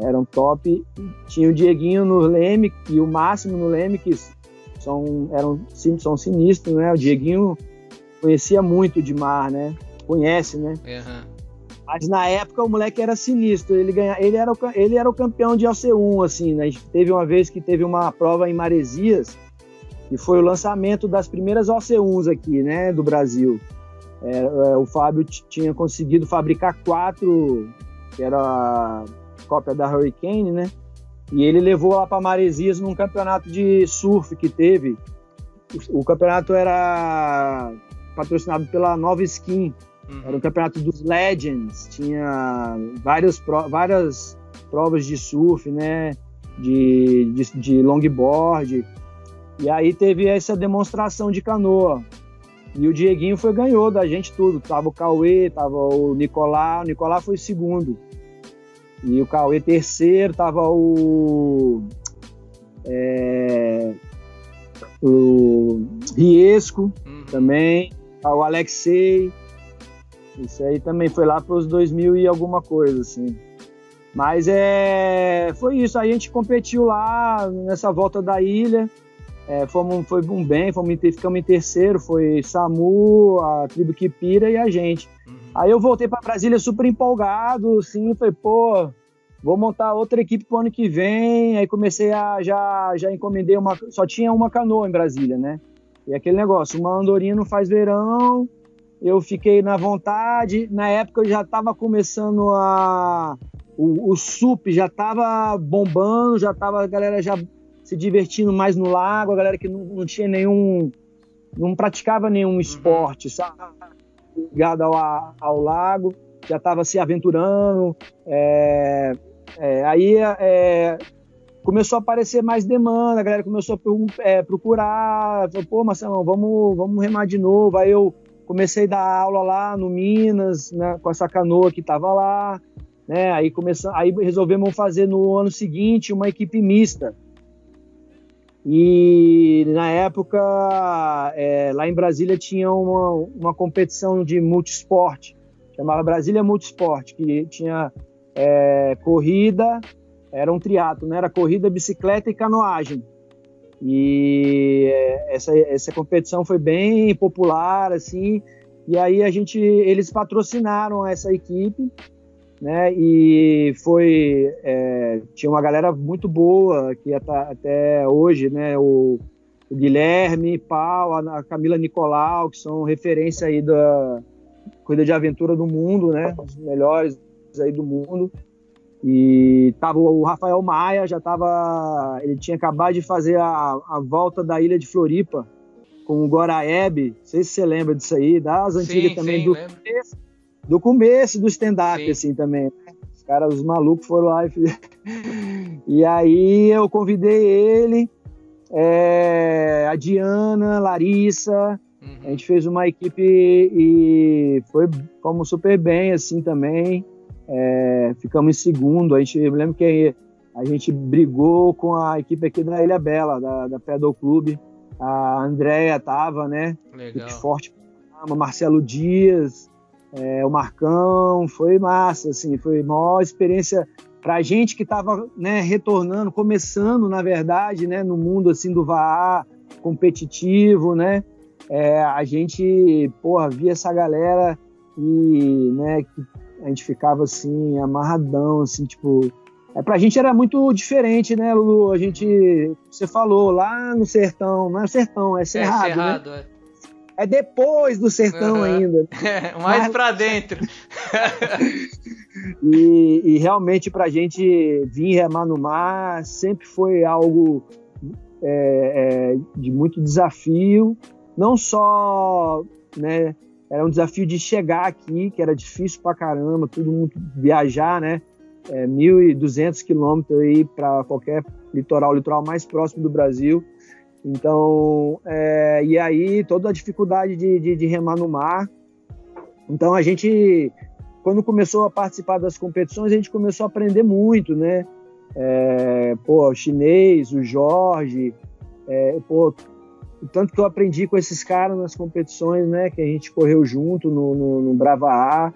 [SPEAKER 3] eram top. Tinha o Dieguinho no Leme e o Máximo no Leme, que são, eram, são sinistros, né? O Dieguinho conhecia muito de mar, né? Conhece, né? Uhum. Mas na época o moleque era sinistro. Ele, ganha, ele, era, o, ele era o campeão de OC1, assim, né? A gente teve uma vez que teve uma prova em Maresias, que foi o lançamento das primeiras OC1s aqui, né? Do Brasil. É, é, o Fábio tinha conseguido fabricar quatro, que era a cópia da Hurricane, né? E ele levou lá para Maresias num campeonato de surf que teve. O, o campeonato era patrocinado pela Nova Skin, Uhum. Era um campeonato dos Legends, tinha várias, várias provas de surf, né? De, de, de longboard. E aí teve essa demonstração de canoa. E o Dieguinho foi ganhou da gente tudo. Tava o Cauê, tava o Nicolá. O Nicolá foi segundo. E o Cauê terceiro, tava o. É, o Riesco uhum. também. O Alexei. Isso aí também foi lá para os 2000 e alguma coisa, assim. Mas é, foi isso. A gente competiu lá nessa volta da ilha. É, fomos, foi um bem, fomos, ficamos em terceiro. Foi Samu, a tribo Kipira e a gente. Uhum. Aí eu voltei para Brasília super empolgado, assim. Falei, pô, vou montar outra equipe pro ano que vem. Aí comecei a já já encomendei uma, só tinha uma canoa em Brasília, né? E aquele negócio, uma andorinha não faz verão, eu fiquei na vontade. Na época eu já estava começando a. O, o SUP já estava bombando, já estava a galera já se divertindo mais no lago, a galera que não, não tinha nenhum. não praticava nenhum uhum. esporte, sabe? Ligado ao, ao lago, já estava se aventurando. É, é, aí é, começou a aparecer mais demanda, a galera começou a é, procurar, falou, pô, Marcelão, vamos, vamos remar de novo. Aí eu comecei a dar aula lá no Minas, né, com essa canoa que estava lá, né, aí, começamos, aí resolvemos fazer no ano seguinte uma equipe mista. E na época, é, lá em Brasília tinha uma, uma competição de multisport, chamava Brasília Multisport, que tinha é, corrida, era um triatlo, né? era corrida, bicicleta e canoagem. E essa, essa competição foi bem popular, assim, e aí a gente, eles patrocinaram essa equipe, né, e foi, é, tinha uma galera muito boa, que até hoje, né, o, o Guilherme Pau, a Camila Nicolau, que são referência aí da corrida de aventura do mundo, né, os melhores aí do mundo, e tava o Rafael Maia, já tava. Ele tinha acabado de fazer a, a volta da ilha de Floripa com o Goraeb. Não sei se você lembra disso aí, das antigas sim, também, sim, do, começo, do começo do stand-up, assim, também. Né? Os caras, os malucos foram lá e. E aí eu convidei ele, é, a Diana, Larissa. Uhum. A gente fez uma equipe e foi, fomos super bem, assim, também. É, ficamos em segundo. A gente, eu me lembro que a gente brigou com a equipe aqui da Ilha Bela, da, da Pedal Clube. A Andréia tava, né? Legal. Forte, Marcelo Dias, é, o Marcão, foi massa, assim, foi maior experiência para a gente que estava né, retornando, começando, na verdade, né, no mundo assim do VAR competitivo, né? É, a gente, porra, via essa galera e, né, que a gente ficava assim, amarradão, assim, tipo. É, pra gente era muito diferente, né, Lulu? A gente. Você falou lá no sertão, não é sertão, é cerrado. É cerrado, né? é. É depois do sertão uhum. ainda.
[SPEAKER 2] É, mais Mas... para dentro.
[SPEAKER 3] e, e realmente pra gente vir remar no mar sempre foi algo é, é, de muito desafio, não só né, era um desafio de chegar aqui, que era difícil pra caramba, todo mundo viajar, né? É, 1.200 quilômetros aí para qualquer litoral, litoral mais próximo do Brasil. Então, é, e aí toda a dificuldade de, de, de, remar no mar. Então a gente, quando começou a participar das competições, a gente começou a aprender muito, né? é, pô, o chinês, o Jorge, é, pô, o tanto que eu aprendi com esses caras nas competições, né, que a gente correu junto no, no, no Brava A,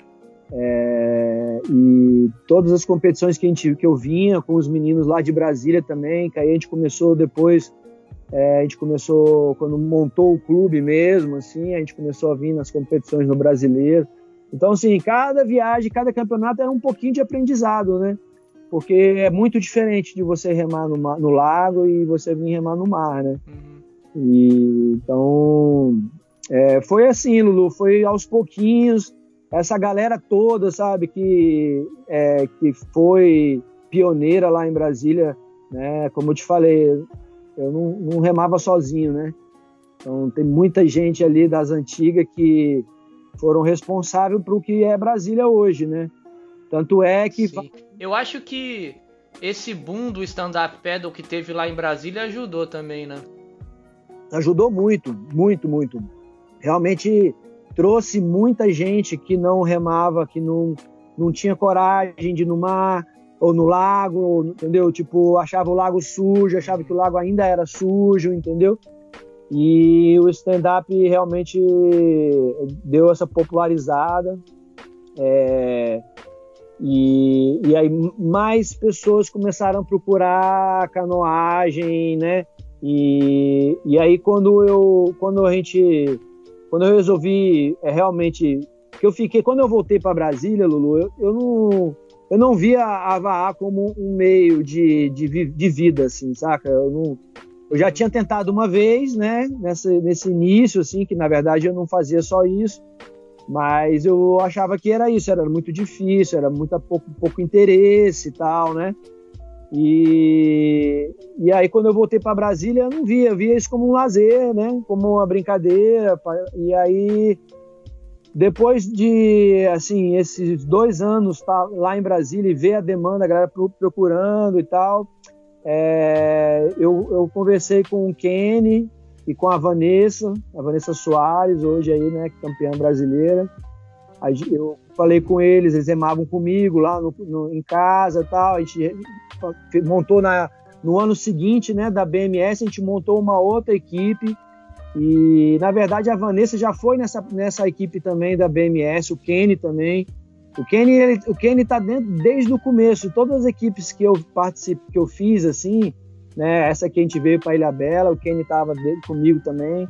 [SPEAKER 3] é, e todas as competições que, a gente, que eu vinha com os meninos lá de Brasília também, que aí a gente começou depois, é, a gente começou, quando montou o clube mesmo, assim, a gente começou a vir nas competições no Brasileiro. Então, assim, cada viagem, cada campeonato era um pouquinho de aprendizado, né? Porque é muito diferente de você remar no, no lago e você vir remar no mar, né? Uhum. E, então, é, foi assim, Lulu, foi aos pouquinhos, essa galera toda, sabe, que, é, que foi pioneira lá em Brasília, né? Como eu te falei, eu não, não remava sozinho, né? Então, tem muita gente ali das antigas que foram responsáveis para o que é Brasília hoje, né? Tanto é que. Sim.
[SPEAKER 2] Eu acho que esse boom do stand-up paddle que teve lá em Brasília ajudou também, né?
[SPEAKER 3] Ajudou muito, muito, muito. Realmente trouxe muita gente que não remava, que não, não tinha coragem de ir no mar ou no lago, entendeu? Tipo, achava o lago sujo, achava que o lago ainda era sujo, entendeu? E o stand-up realmente deu essa popularizada. É, e, e, aí mais pessoas começaram a procurar canoagem, né? E, e aí quando eu quando a gente quando eu resolvi é, realmente que eu fiquei quando eu voltei para Brasília, Lulu, eu, eu, não eu não via a Avaá como um meio de, de, de vida, assim, saca? Eu não eu já tinha tentado uma vez, né, nessa, nesse início, assim, que na verdade eu não fazia só isso, mas eu achava que era isso, era muito difícil, era muito pouco, pouco interesse e tal, né? E, e aí quando eu voltei para Brasília, eu não via, eu via isso como um lazer, né? Como uma brincadeira. E aí depois de assim esses dois anos tá lá em Brasília e ver a demanda, a galera procurando e tal, é, eu, eu, conversei com o Kenny e com a Vanessa, a Vanessa Soares, hoje aí, né, campeã brasileira. Eu falei com eles, eles remavam comigo lá no, no, em casa tal. A gente montou na, no ano seguinte, né, da BMS, a gente montou uma outra equipe. E, na verdade, a Vanessa já foi nessa, nessa equipe também da BMS, o Kenny também. O Kenny, ele, o Kenny tá dentro desde o começo. Todas as equipes que eu participo, que eu fiz, assim, né? Essa que a gente veio para Ilha Bela, o Kenny tava comigo também.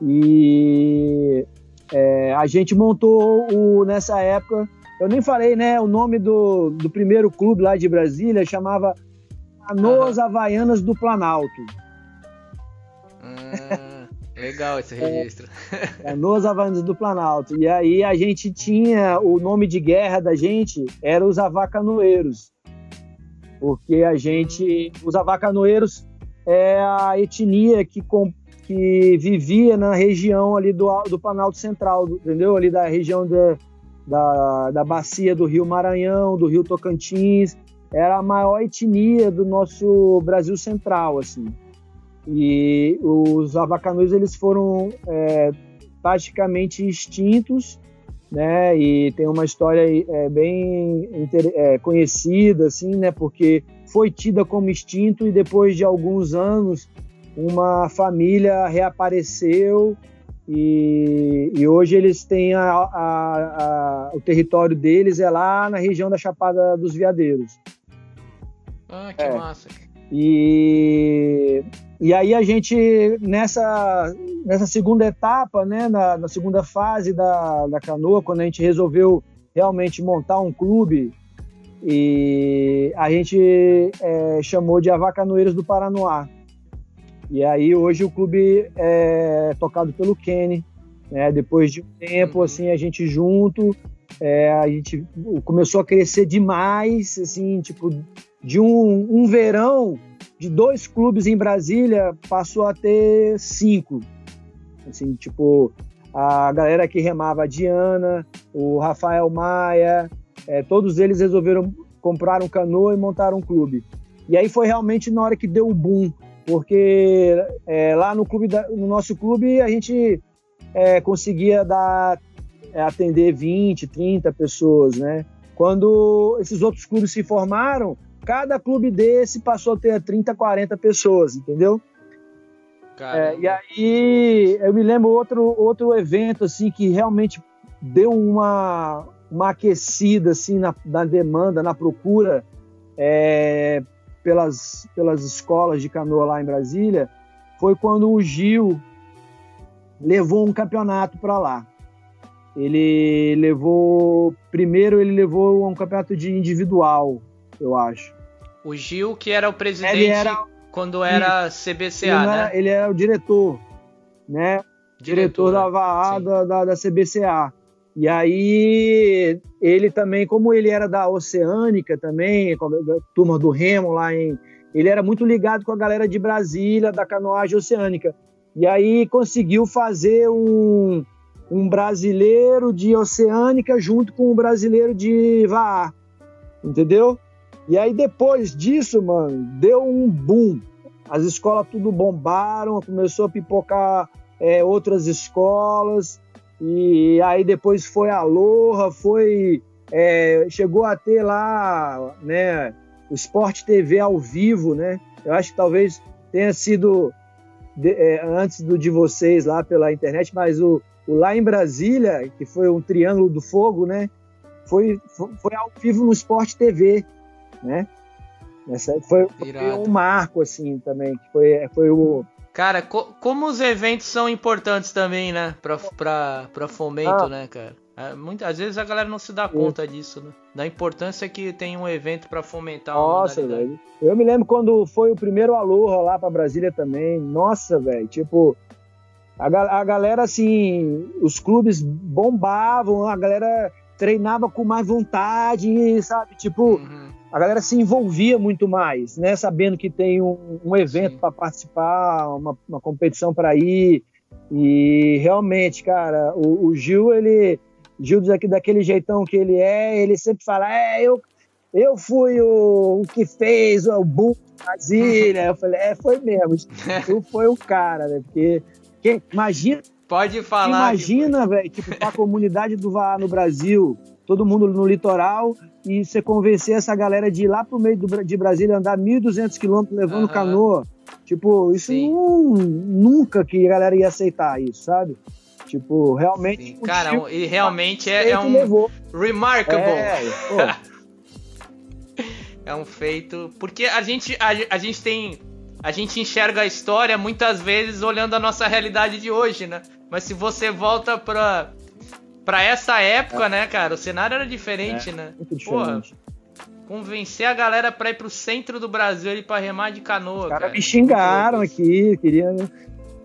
[SPEAKER 3] E é, a gente montou o, nessa época. Eu nem falei, né? O nome do, do primeiro clube lá de Brasília chamava Canoas uhum. Havaianas do Planalto.
[SPEAKER 2] Hum. Legal esse registro.
[SPEAKER 3] É, nos Havaianos do Planalto. E aí a gente tinha o nome de guerra da gente era os avacanoeiros. Porque a gente, os avacanoeiros é a etnia que, que vivia na região ali do, do Planalto Central, entendeu? Ali da região da, da, da bacia do Rio Maranhão, do Rio Tocantins. Era a maior etnia do nosso Brasil Central, assim. E os avacanuis eles foram é, praticamente extintos, né? E tem uma história é, bem é, conhecida, assim, né? Porque foi tida como extinto e depois de alguns anos uma família reapareceu e, e hoje eles têm a, a, a, o território deles é lá na região da Chapada dos Veadeiros.
[SPEAKER 2] Ah, que é. massa.
[SPEAKER 3] E e aí a gente, nessa, nessa segunda etapa, né, na, na, segunda fase da, da canoa, quando a gente resolveu realmente montar um clube, e a gente é, chamou de Avacanoeiros do Paranoá. E aí hoje o clube é tocado pelo Kenny, né, depois de um tempo, uhum. assim, a gente junto, é, a gente começou a crescer demais, assim, tipo, de um, um verão de dois clubes em Brasília passou a ter cinco. Assim, tipo, a galera que remava a Diana, o Rafael Maia, é, todos eles resolveram comprar um canoa e montar um clube. E aí foi realmente na hora que deu o boom, porque é, lá no clube, da, no nosso clube a gente é, conseguia dar é, atender 20, 30 pessoas, né? Quando esses outros clubes se formaram, cada clube desse passou a ter 30, 40 pessoas, entendeu? É, e aí eu me lembro outro, outro evento assim que realmente deu uma, uma aquecida assim na, na demanda, na procura é, pelas, pelas escolas de canoa lá em Brasília, foi quando o Gil levou um campeonato para lá. Ele levou. Primeiro, ele levou um campeonato de individual, eu acho.
[SPEAKER 2] O Gil, que era o presidente era, quando era CBCA,
[SPEAKER 3] ele
[SPEAKER 2] né?
[SPEAKER 3] Era, ele era o diretor, né? Diretor, diretor da VAA da, da, da CBCA. E aí, ele também, como ele era da Oceânica também, da turma do Remo lá em. Ele era muito ligado com a galera de Brasília, da canoagem oceânica. E aí conseguiu fazer um, um brasileiro de Oceânica junto com um brasileiro de VAR. Entendeu? E aí depois disso, mano, deu um boom. As escolas tudo bombaram, começou a pipocar é, outras escolas. E aí depois foi a Aloha, foi. É, chegou a ter lá né, o Sport TV ao vivo, né? Eu acho que talvez tenha sido de, é, antes do de vocês lá pela internet, mas o, o, lá em Brasília, que foi um Triângulo do Fogo, né? Foi, foi, foi ao vivo no Sport TV, né? Essa foi, foi um marco assim também, que foi, foi o
[SPEAKER 2] Cara, co como os eventos são importantes também, né? Pra, pra, pra fomento, ah. né, cara? É, muitas vezes a galera não se dá conta disso, né? Da importância que tem um evento para fomentar
[SPEAKER 3] Nossa, velho. Eu me lembro quando foi o primeiro Aloha lá para Brasília também. Nossa, velho. Tipo, a, a galera, assim, os clubes bombavam, a galera treinava com mais vontade, sabe? Tipo, uhum a galera se envolvia muito mais, né? Sabendo que tem um, um evento para participar, uma, uma competição para ir. E realmente, cara, o, o, Gil, ele. Gil daquele jeitão que ele é, ele sempre fala: é, eu, eu fui o, o que fez o boom Brasília. eu falei: é, foi mesmo. Tu foi o cara, né? Porque quem, imagina.
[SPEAKER 2] Pode falar.
[SPEAKER 3] Imagina, velho, tipo, a comunidade do VAR no Brasil, todo mundo no litoral e você convencer essa galera de ir lá pro meio do, de Brasília, andar 1.200 quilômetros levando uhum. canoa. Tipo, isso não, nunca que a galera ia aceitar isso, sabe? Tipo, realmente.
[SPEAKER 2] Cara, tipo, e realmente é, é um levou. remarkable. É, é, um feito. Porque a gente, a, a gente tem. A gente enxerga a história muitas vezes olhando a nossa realidade de hoje, né? Mas se você volta pra, Pra essa época, é. né, cara, o cenário era diferente, é, né? Muito diferente. Porra, convencer a galera pra ir pro centro do Brasil e pra remar de canoa, Os cara.
[SPEAKER 3] me xingaram aqui, queriam.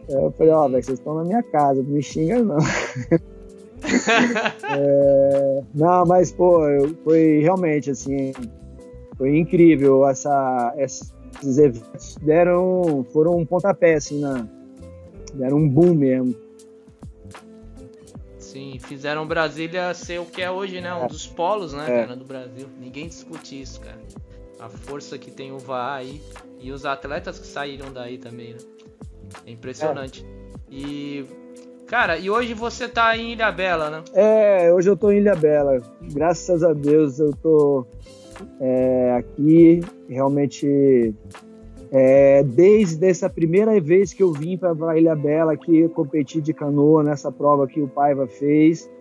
[SPEAKER 3] Eu falei, ó, oh, vocês estão na minha casa, não me xinga não. é, não, mas, pô, foi realmente, assim, foi incrível essa, esses eventos deram, foram um pontapé, assim, na, deram um boom mesmo.
[SPEAKER 2] Sim, fizeram Brasília ser o que é hoje, né? Um é. dos polos, né, é. cara, do Brasil. Ninguém discute isso, cara. A força que tem o VAR aí e os atletas que saíram daí também, né? É impressionante. É. E Cara, e hoje você tá em Ilha Bela, né?
[SPEAKER 3] É, hoje eu tô em Ilha Bela. Graças a Deus eu tô é, aqui realmente é, desde essa primeira vez que eu vim para a Ilha Bela, que competi de canoa nessa prova que o Paiva fez,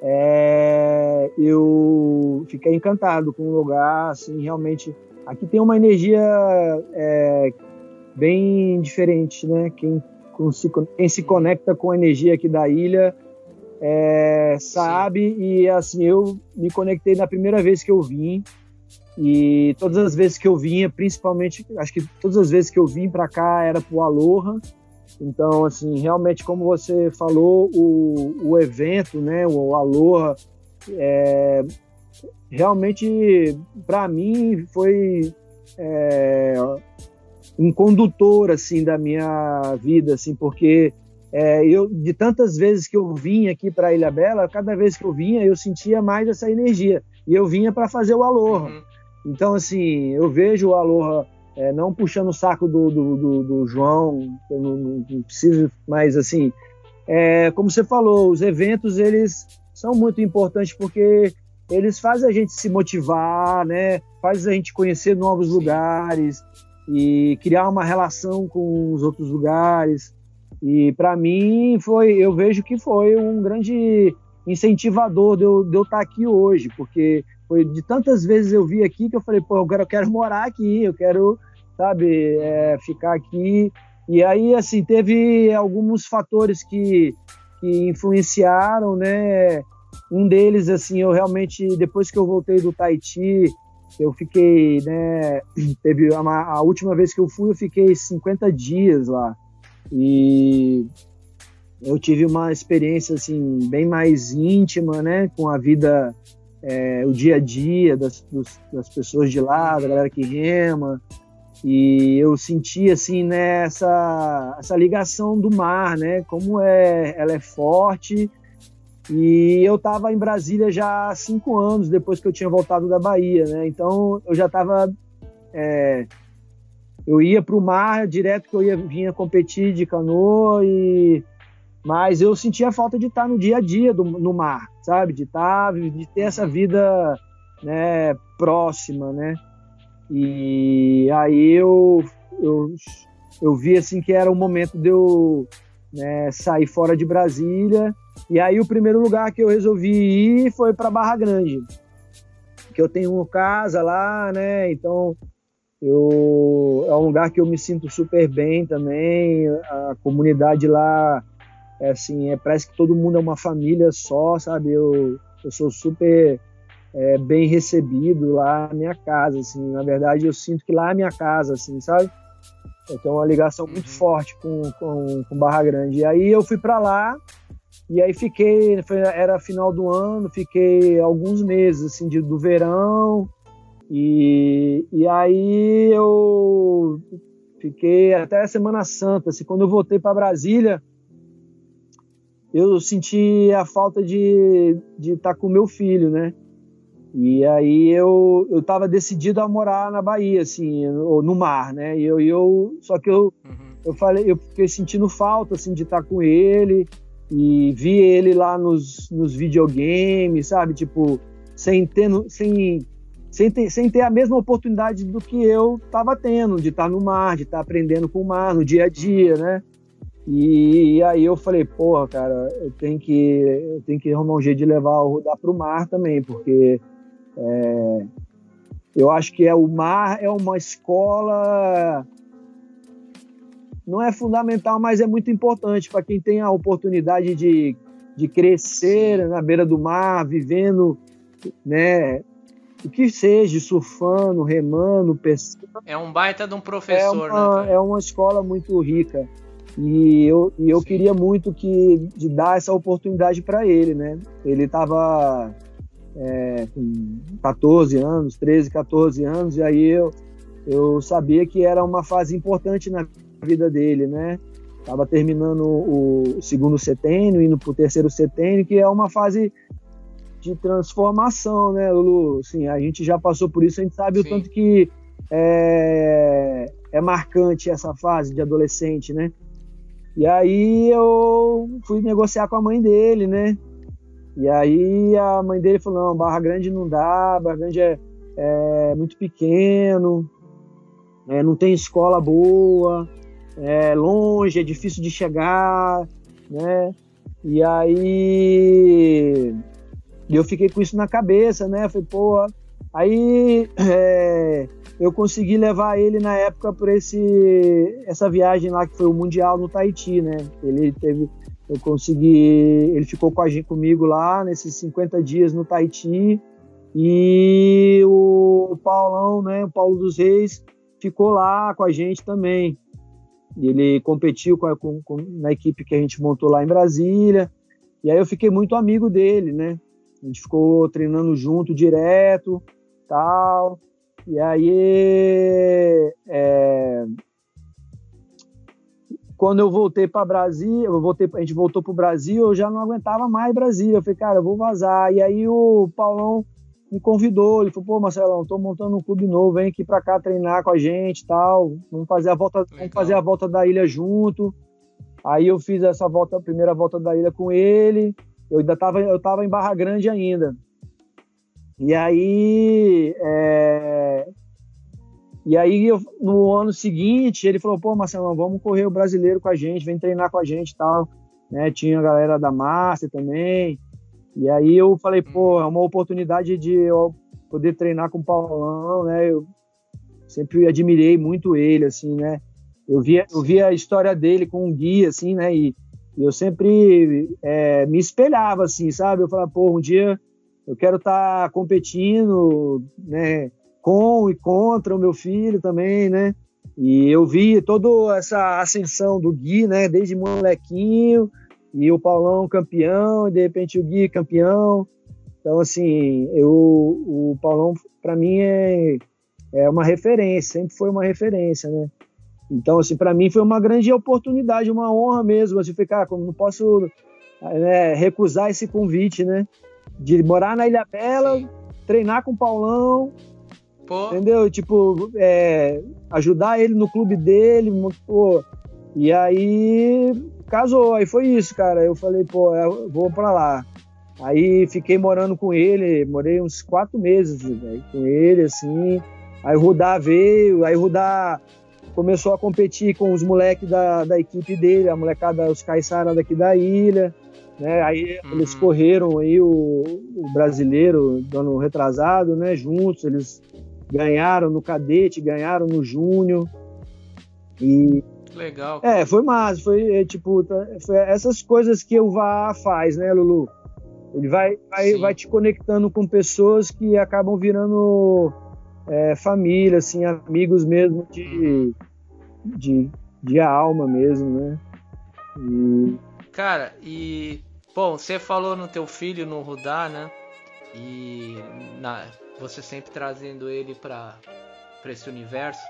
[SPEAKER 3] é, eu fiquei encantado com o lugar, assim, realmente. Aqui tem uma energia é, bem diferente, né? Quem, se, quem se conecta com a energia aqui da ilha é, sabe, Sim. e assim, eu me conectei na primeira vez que eu vim, e todas as vezes que eu vinha, principalmente, acho que todas as vezes que eu vim para cá era pro Aloha. Então, assim, realmente, como você falou, o, o evento, né, o Aloha, é, realmente, para mim, foi é, um condutor, assim, da minha vida, assim, porque é, eu, de tantas vezes que eu vim aqui para Ilha Bela, cada vez que eu vinha, eu sentia mais essa energia. E eu vinha para fazer o Aloha. Uhum. Então, assim, eu vejo o Aloha é, não puxando o saco do, do, do, do João, eu não, não, preciso, mas assim, é, como você falou, os eventos eles são muito importantes porque eles fazem a gente se motivar, né? Faz a gente conhecer novos Sim. lugares e criar uma relação com os outros lugares. E para mim foi, eu vejo que foi um grande incentivador de eu, de eu estar aqui hoje, porque foi de tantas vezes eu vi aqui que eu falei, pô, eu quero, eu quero morar aqui, eu quero, sabe, é, ficar aqui. E aí, assim, teve alguns fatores que, que influenciaram, né? Um deles, assim, eu realmente, depois que eu voltei do Tahiti, eu fiquei, né? Teve a, a última vez que eu fui, eu fiquei 50 dias lá. E eu tive uma experiência assim bem mais íntima, né, com a vida, é, o dia a dia das, dos, das pessoas de lá, da galera que rema, e eu senti assim né, essa, essa ligação do mar, né, como é, ela é forte. E eu estava em Brasília já há cinco anos depois que eu tinha voltado da Bahia, né, então eu já estava é, eu ia para o mar direto que eu ia vinha competir de canoa e mas eu sentia falta de estar no dia a dia do, no mar, sabe? De estar, de ter essa vida, né, próxima, né? E aí eu, eu, eu vi assim que era o momento de eu né, sair fora de Brasília. E aí o primeiro lugar que eu resolvi ir foi para Barra Grande, que eu tenho uma casa lá, né? Então eu é um lugar que eu me sinto super bem também. A comunidade lá é assim, é, parece que todo mundo é uma família só, sabe? Eu, eu sou super é, bem recebido lá na minha casa, assim. Na verdade, eu sinto que lá é minha casa, assim, sabe? Eu tenho uma ligação muito uhum. forte com, com, com, Barra Grande. E aí eu fui para lá e aí fiquei, era final do ano, fiquei alguns meses, assim, de, do verão. E, e aí eu fiquei até a Semana Santa, assim, quando eu voltei para Brasília, eu senti a falta de estar tá com meu filho, né? E aí eu eu estava decidido a morar na Bahia, assim, ou no mar, né? E eu, eu só que eu uhum. eu falei, eu fiquei sentindo falta assim de estar tá com ele e vi ele lá nos, nos videogames, sabe? Tipo, sem ter sem sem ter, sem ter a mesma oportunidade do que eu estava tendo de estar tá no mar, de estar aprendendo com o mar no dia a dia, né? E, aí eu falei, porra, cara, eu tenho que, eu tenho que arrumar um jeito de levar o Rudá para o mar também, porque é, eu acho que é o mar é uma escola não é fundamental, mas é muito importante para quem tem a oportunidade de, de crescer na beira do mar, vivendo, né, o que seja, surfando, remando, pescando.
[SPEAKER 2] É um baita de um professor,
[SPEAKER 3] é uma,
[SPEAKER 2] né?
[SPEAKER 3] É uma escola muito rica. E eu, e eu queria muito que de dar essa oportunidade para ele, né? Ele estava é, com 14 anos, 13, 14 anos, e aí eu, eu sabia que era uma fase importante na vida dele, né? Estava terminando o segundo setênio, indo para o terceiro setênio, que é uma fase de transformação, né, Lulu? Sim, a gente já passou por isso, a gente sabe Sim. o tanto que é, é marcante essa fase de adolescente, né? E aí eu fui negociar com a mãe dele, né? E aí a mãe dele falou, não, Barra Grande não dá, Barra Grande é, é muito pequeno, é, não tem escola boa, é longe, é difícil de chegar, né? E aí eu fiquei com isso na cabeça, né? Falei, pô, aí é, eu consegui levar ele na época para esse essa viagem lá que foi o mundial no Tahiti, né? Ele teve eu consegui, ele ficou com a gente comigo lá nesses 50 dias no Tahiti e o Paulão, né, o Paulo dos Reis ficou lá com a gente também. Ele competiu com, a, com, com, na equipe que a gente montou lá em Brasília. E aí eu fiquei muito amigo dele, né? A gente ficou treinando junto direto, tal. E aí, é, quando eu voltei para Brasília, eu voltei, a gente voltou para o Brasil, eu já não aguentava mais Brasília. Eu falei, cara, eu vou vazar. E aí o Paulão me convidou, ele falou, pô, Marcelão, tô montando um clube novo, vem aqui para cá treinar com a gente, tal. Vamos fazer a volta, vamos fazer a volta da ilha junto. Aí eu fiz essa volta, a primeira volta da ilha com ele. Eu ainda tava, eu tava em Barra Grande ainda. E aí, é... e aí eu, no ano seguinte ele falou, pô, Marcelão, vamos correr o brasileiro com a gente, vem treinar com a gente e tal. Né? Tinha a galera da Master também. E aí eu falei, pô, é uma oportunidade de eu poder treinar com o Paulão, né? Eu sempre admirei muito ele, assim, né? Eu via, eu a história dele com um guia, assim, né? E, e eu sempre é, me espelhava, assim, sabe? Eu falava, pô, um dia eu quero estar tá competindo, né, com e contra o meu filho também, né? E eu vi toda essa ascensão do Gui, né, desde molequinho, e o Paulão campeão, e de repente o Gui campeão. Então, assim, eu, o Paulão, para mim, é, é uma referência, sempre foi uma referência, né? Então, assim, para mim foi uma grande oportunidade, uma honra mesmo, assim, ficar, como não posso né, recusar esse convite, né? De morar na Ilha Bela, treinar com o Paulão, pô. entendeu? Tipo, é, ajudar ele no clube dele, pô. E aí casou, aí foi isso, cara. Eu falei, pô, eu vou para lá. Aí fiquei morando com ele, morei uns quatro meses véio, com ele, assim. Aí o Rudá veio, aí o Rudá começou a competir com os moleques da, da equipe dele, a molecada, os caiçara daqui da ilha. Né? Aí uhum. eles correram aí o, o, brasileiro do ano retrasado, né? Juntos, eles ganharam no cadete, ganharam no júnior. E
[SPEAKER 2] legal.
[SPEAKER 3] É, foi massa, foi é, tipo, tá, foi essas coisas que o VAR faz, né, Lulu? Ele vai, vai, vai te conectando com pessoas que acabam virando é, família, assim, amigos mesmo de, uhum. de, de alma mesmo, né?
[SPEAKER 2] E... Cara, e Bom, você falou no teu filho, no Rudá, né? E na, você sempre trazendo ele para esse universo.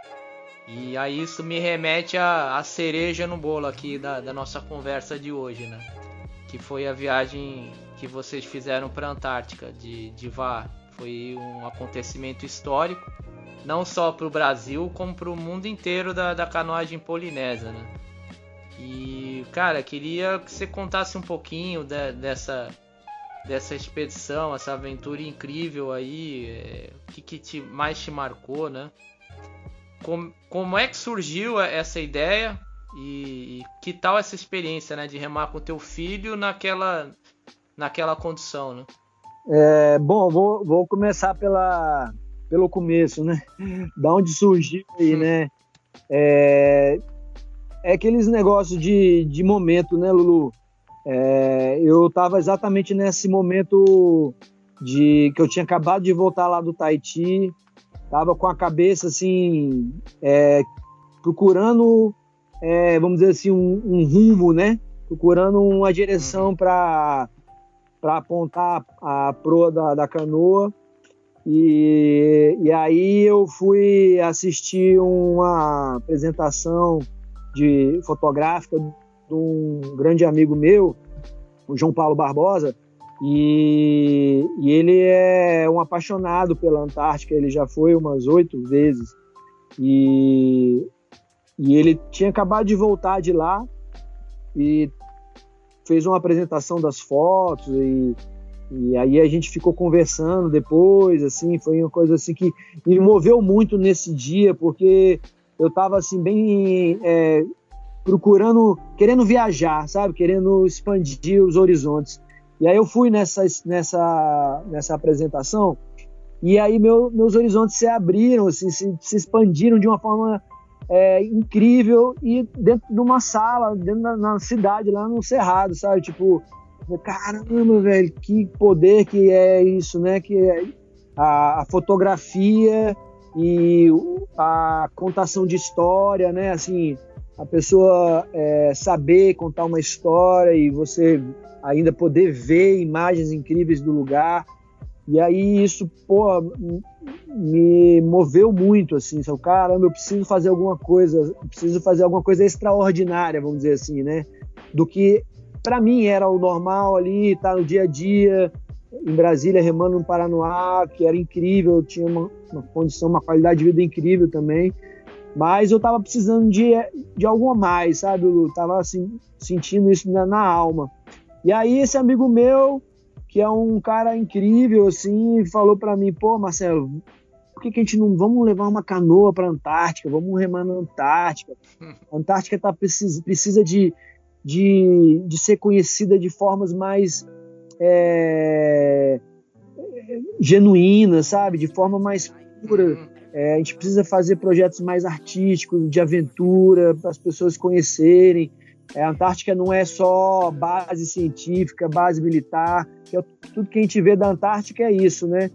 [SPEAKER 2] E aí isso me remete à, cereja no bolo aqui da, da, nossa conversa de hoje, né? Que foi a viagem que vocês fizeram para a Antártica de, de VAR. Foi um acontecimento histórico, não só para o Brasil, como para o mundo inteiro da, da canoagem polinésia, né? E, cara, queria que você contasse um pouquinho de, dessa, dessa expedição, essa aventura incrível aí, é, o que, que te, mais te marcou, né? Como, como é que surgiu essa ideia e, e, que tal essa experiência, né, de remar com teu filho naquela, naquela condição, né?
[SPEAKER 3] É, bom, vou, vou começar pela, pelo começo, né? Da onde surgiu aí, né? É, é aqueles negócios de, de momento, né, Lulu? É, eu estava exatamente nesse momento de que eu tinha acabado de voltar lá do Tahiti, estava com a cabeça assim, é, procurando, é, vamos dizer assim, um, um, rumo, né? Procurando uma direção para para apontar a proa da, da canoa. E, e aí eu fui assistir uma apresentação de fotográfica de um grande amigo meu, o João Paulo Barbosa, e, e, ele é um apaixonado pela Antártica, ele já foi umas oito vezes, e, e ele tinha acabado de voltar de lá e fez uma apresentação das fotos e, e aí a gente ficou conversando depois, assim, foi uma coisa assim que me moveu muito nesse dia, porque eu estava assim bem é, procurando, querendo viajar, sabe, querendo expandir os horizontes. E aí eu fui nessa nessa nessa apresentação e aí meu, meus horizontes se abriram, assim, se, se expandiram de uma forma é, incrível e dentro de uma sala, dentro da na cidade lá no Cerrado, sabe, tipo caramba, velho, que poder que é isso, né? Que é a, a fotografia e a contação de história, né? Assim, a pessoa é, saber contar uma história e você ainda poder ver imagens incríveis do lugar. E aí isso, pô, me moveu muito, assim, sabe? caramba, eu preciso fazer alguma coisa, preciso fazer alguma coisa extraordinária, vamos dizer assim, né? Do que para mim era o normal ali, tá no dia a dia, em Brasília, remando no Paranoá, que era incrível, tinha uma, uma condição, uma qualidade de vida incrível também. Mas eu tava precisando de, de algo a mais, sabe? Eu tava assim, sentindo isso na, na alma. E aí esse amigo meu que é um cara incrível, assim, falou para mim, pô, Marcelo, por que, que, a gente não vamos levar uma canoa para Antártica? Vamos remar na Antártica. A Antártica tá, precisa, precisa de, de, de ser conhecida de formas mais é, genuínas, sabe? De forma mais pura. Uhum. É, a gente precisa fazer projetos mais artísticos, de aventura, para as pessoas conhecerem. É, a Antártica não é só base científica, base militar. É, tudo que a gente vê da Antártica é isso, né?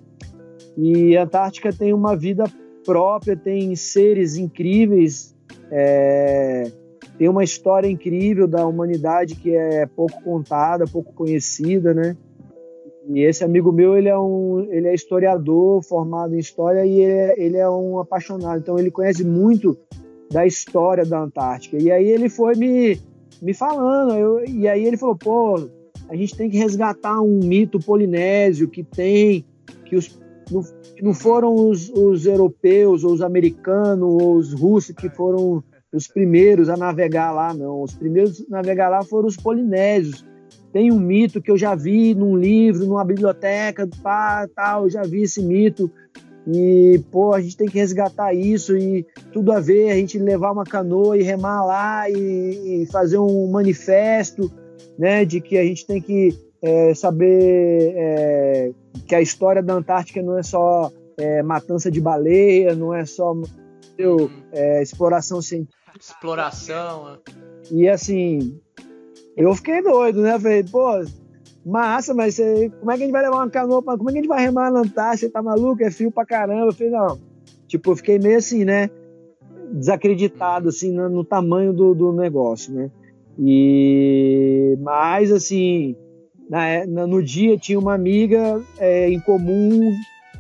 [SPEAKER 3] E a Antártica tem uma vida própria, tem seres incríveis, é, tem uma história incrível da humanidade que é pouco contada, pouco conhecida, né? E esse amigo meu, ele é um, ele é historiador, formado em história e ele é, ele é um apaixonado. Então ele conhece muito da história da Antártica. E aí ele foi me me falando, eu, e aí ele falou, pô, a gente tem que resgatar um mito polinésio que tem, que os, não, não foram os, os, europeus, ou os americanos, ou os russos que foram os primeiros a navegar lá, não. Os primeiros a navegar lá foram os polinésios. Tem um mito que eu já vi num livro, numa biblioteca, pá, tal, eu já vi esse mito e, pô, a gente tem que resgatar isso e tudo a ver, a gente levar uma canoa e remar lá e, e fazer um manifesto, né, de que a gente tem que é, saber é, que a história da Antártica não é só é, matança de baleia, não é só eu, é, exploração científica.
[SPEAKER 2] Exploração. É.
[SPEAKER 3] E assim, eu fiquei doido, né? Falei, pô, massa, mas você, como é que a gente vai levar uma canoa? Pra, como é que a gente vai remar na Antártica? Você tá maluco? É frio pra caramba. Eu falei, não. Tipo, eu fiquei meio assim, né? Desacreditado, assim, no, no tamanho do, do, negócio, né? E. Mas, assim, na, no dia tinha uma amiga é, em comum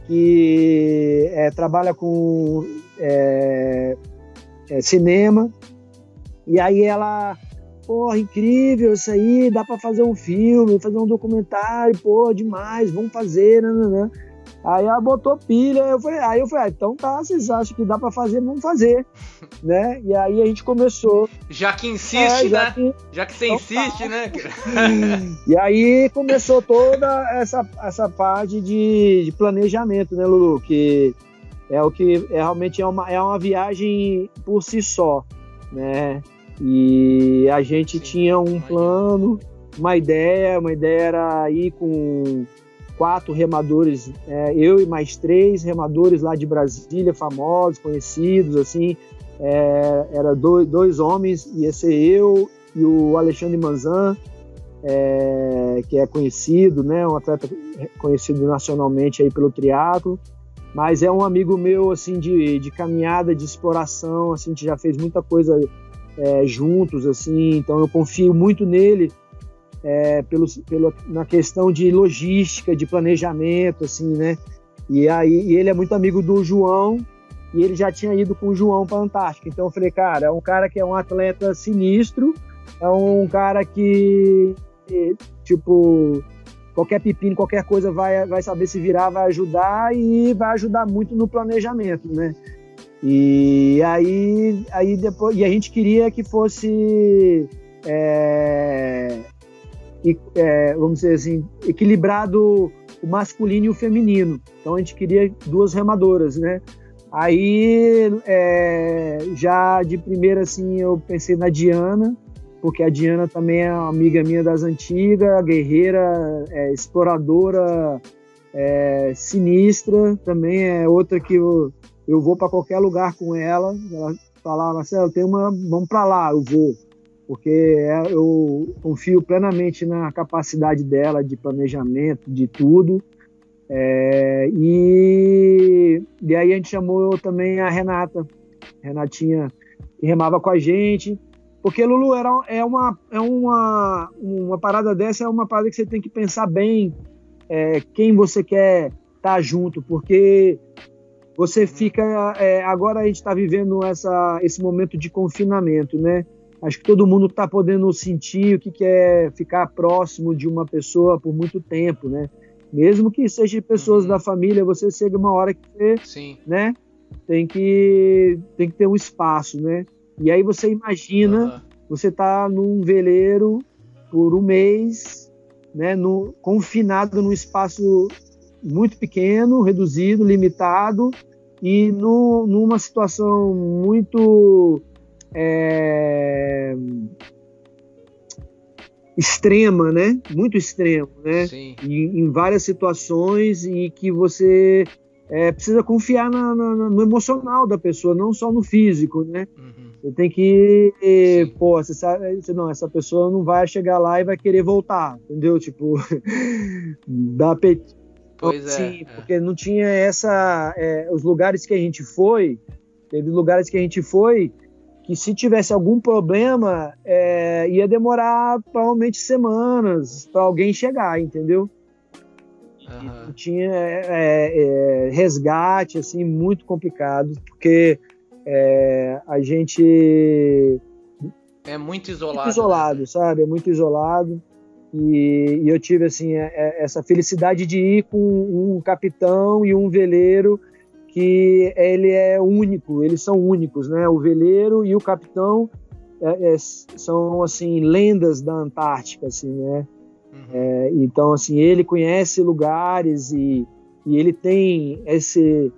[SPEAKER 3] que é, trabalha com é, é cinema. E aí ela porra, incrível isso aí, dá para fazer um filme, fazer um documentário, pô, demais, vamos fazer, né, né, né. Aí ela botou pilha, eu falei, aí eu falei, ah, então tá, vocês acham que dá para fazer, vamos fazer, né? E aí a gente começou.
[SPEAKER 2] Já que insiste, é, já né? Que... Já que você então insiste, tá. né?
[SPEAKER 3] e aí começou toda essa, essa parte de, de planejamento, né, Lulu? Que é o que é, realmente é uma, é uma viagem por si só, né? E a gente tinha um plano, uma ideia, uma ideia era ir com quatro remadores, é, eu e mais três remadores lá de Brasília, famosos, conhecidos, assim, é, era dois, dois, homens, ia ser eu e o Alexandre Manzan, é, que é conhecido, né, um atleta conhecido nacionalmente aí pelo triatlo, mas é um amigo meu, assim, de, de caminhada, de exploração, assim, a gente já fez muita coisa é, juntos, assim, então eu confio muito nele é, pelo, pelo, na questão de logística, de planejamento, assim, né? E aí e ele é muito amigo do João e ele já tinha ido com o João para a Antártica. Então eu falei, cara, é um cara que é um atleta sinistro, é um cara que, tipo, qualquer pepino, qualquer coisa vai, vai saber se virar, vai ajudar e vai ajudar muito no planejamento, né? E aí, aí depois, e a gente queria que fosse, é, é, vamos dizer assim, equilibrado o masculino e o feminino. Então a gente queria duas remadoras, né? Aí, é, já de primeira, assim, eu pensei na Diana, porque a Diana também é uma amiga minha das antigas, guerreira, é, exploradora, é, sinistra, também é outra que eu eu vou para qualquer lugar com ela. Ela fala, Marcelo, tem uma, vamos para lá, eu vou, porque é, eu confio plenamente na capacidade dela de planejamento, de tudo. É, e, e aí a gente chamou também a Renata, Renatinha, que remava com a gente. Porque, Lulu, era, é, uma, é uma, uma parada dessa, é uma parada que você tem que pensar bem é, quem você quer estar tá junto, porque você fica. É, agora a gente está vivendo essa, esse momento de confinamento, né? Acho que todo mundo está podendo sentir o que, que é ficar próximo de uma pessoa por muito tempo, né? Mesmo que seja pessoas uhum. da família, você chega uma hora que você, Sim. né? Tem que, tem que ter um espaço, né? E aí você imagina, uhum. você tá num veleiro por um mês né, no, confinado num espaço muito pequeno, reduzido, limitado e no, numa situação muito é, extrema, né? Muito extremo, né? Sim. E, em várias situações e que você é, precisa confiar na, na, no emocional da pessoa, não só no físico, né? Uhum. Você tem que, Sim. pô, você sabe, não, essa pessoa não vai chegar lá e vai querer voltar, entendeu? Tipo, dá peito.
[SPEAKER 2] Pois Sim,
[SPEAKER 3] é, porque não tinha essa, é, os lugares que a gente foi, teve lugares que a gente foi que se tivesse algum problema, é, ia demorar provavelmente semanas para alguém chegar, entendeu? Uhum. Tinha é, é, resgate, assim, muito complicado, porque é, a gente...
[SPEAKER 2] É muito isolado.
[SPEAKER 3] Muito isolado, né? sabe? É muito isolado. E, e eu tive, assim, é, é, essa felicidade de ir com um capitão e um veleiro que ele é único, eles são únicos, né? O veleiro e o capitão é, é, são assim lendas da Antártica, assim, né? Uhum. É, então, assim, ele conhece lugares e, e ele tem esse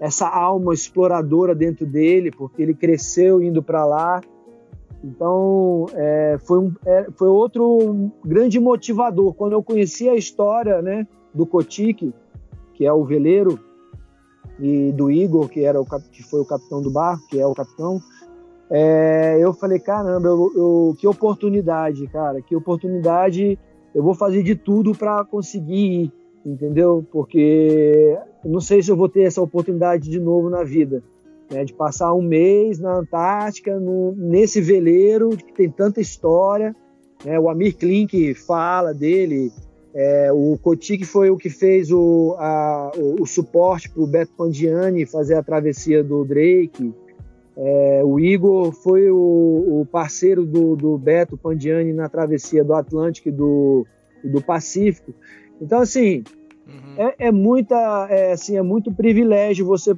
[SPEAKER 3] essa alma exploradora dentro dele, porque ele cresceu indo para lá. Então, é, foi, um, é, foi outro grande motivador. Quando eu conheci a história né, do Kotik, que é o veleiro, e do Igor, que, era o, que foi o capitão do barco, que é o capitão, é, eu falei, caramba, eu, eu, que oportunidade, cara, que oportunidade, eu vou fazer de tudo para conseguir ir, entendeu? Porque não sei se eu vou ter essa oportunidade de novo na vida, né, de passar um mês na Antártica, no, nesse veleiro que tem tanta história, né, o Amir Klink fala dele, é, o Cotique foi o que fez o, a, o, o suporte para o Beto Pandiani fazer a travessia do Drake. É, o Igor foi o, o parceiro do, do, Beto Pandiani na travessia do Atlântico e do, do Pacífico. Então, assim, uhum. é, é, muita, é, assim, é muito privilégio você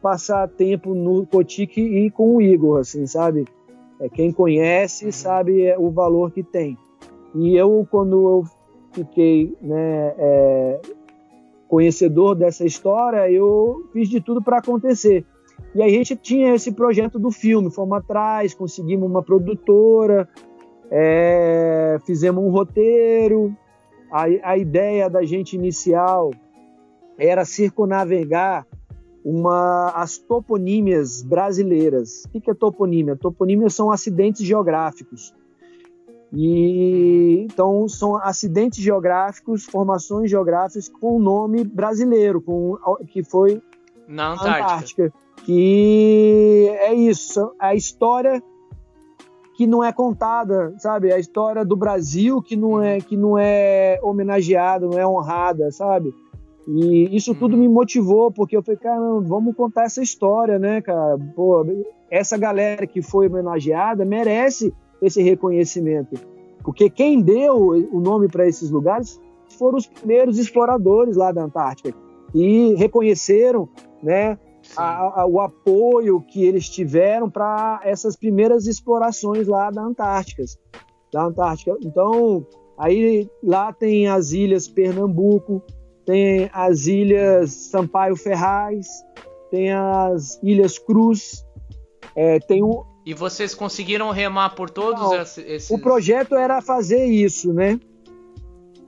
[SPEAKER 3] passar tempo no Cotique e com o Igor, assim, sabe? É, quem conhece uhum. sabe o valor que tem. E eu, quando eu fiquei né, é, conhecedor dessa história, eu fiz de tudo para acontecer. E aí a gente tinha esse projeto do filme, fomos atrás, conseguimos uma produtora, é, fizemos um roteiro. A, a ideia da gente inicial era circunavegar uma, as toponímias brasileiras. O que é toponímia? Toponímias são acidentes geográficos. E então são acidentes geográficos, formações geográficas com nome brasileiro, com que foi
[SPEAKER 2] na Antártica. Antártica.
[SPEAKER 3] Que é isso, a história que não é contada, sabe? A história do Brasil que não é que não é homenageada, não é honrada, sabe? E isso tudo me motivou, porque eu falei, cara, vamos contar essa história, né, cara? Pô, essa galera que foi homenageada merece esse reconhecimento. Porque quem deu o nome para esses lugares foram os primeiros exploradores lá da Antártica e reconheceram né, a, a, o apoio que eles tiveram para essas primeiras explorações lá da Antártica, da Antártica. Então, aí lá tem as ilhas Pernambuco, tem as ilhas Sampaio Ferraz, tem as ilhas Cruz, é, tem o,
[SPEAKER 2] e vocês conseguiram remar por todos Não, esses.
[SPEAKER 3] O projeto era fazer isso, né?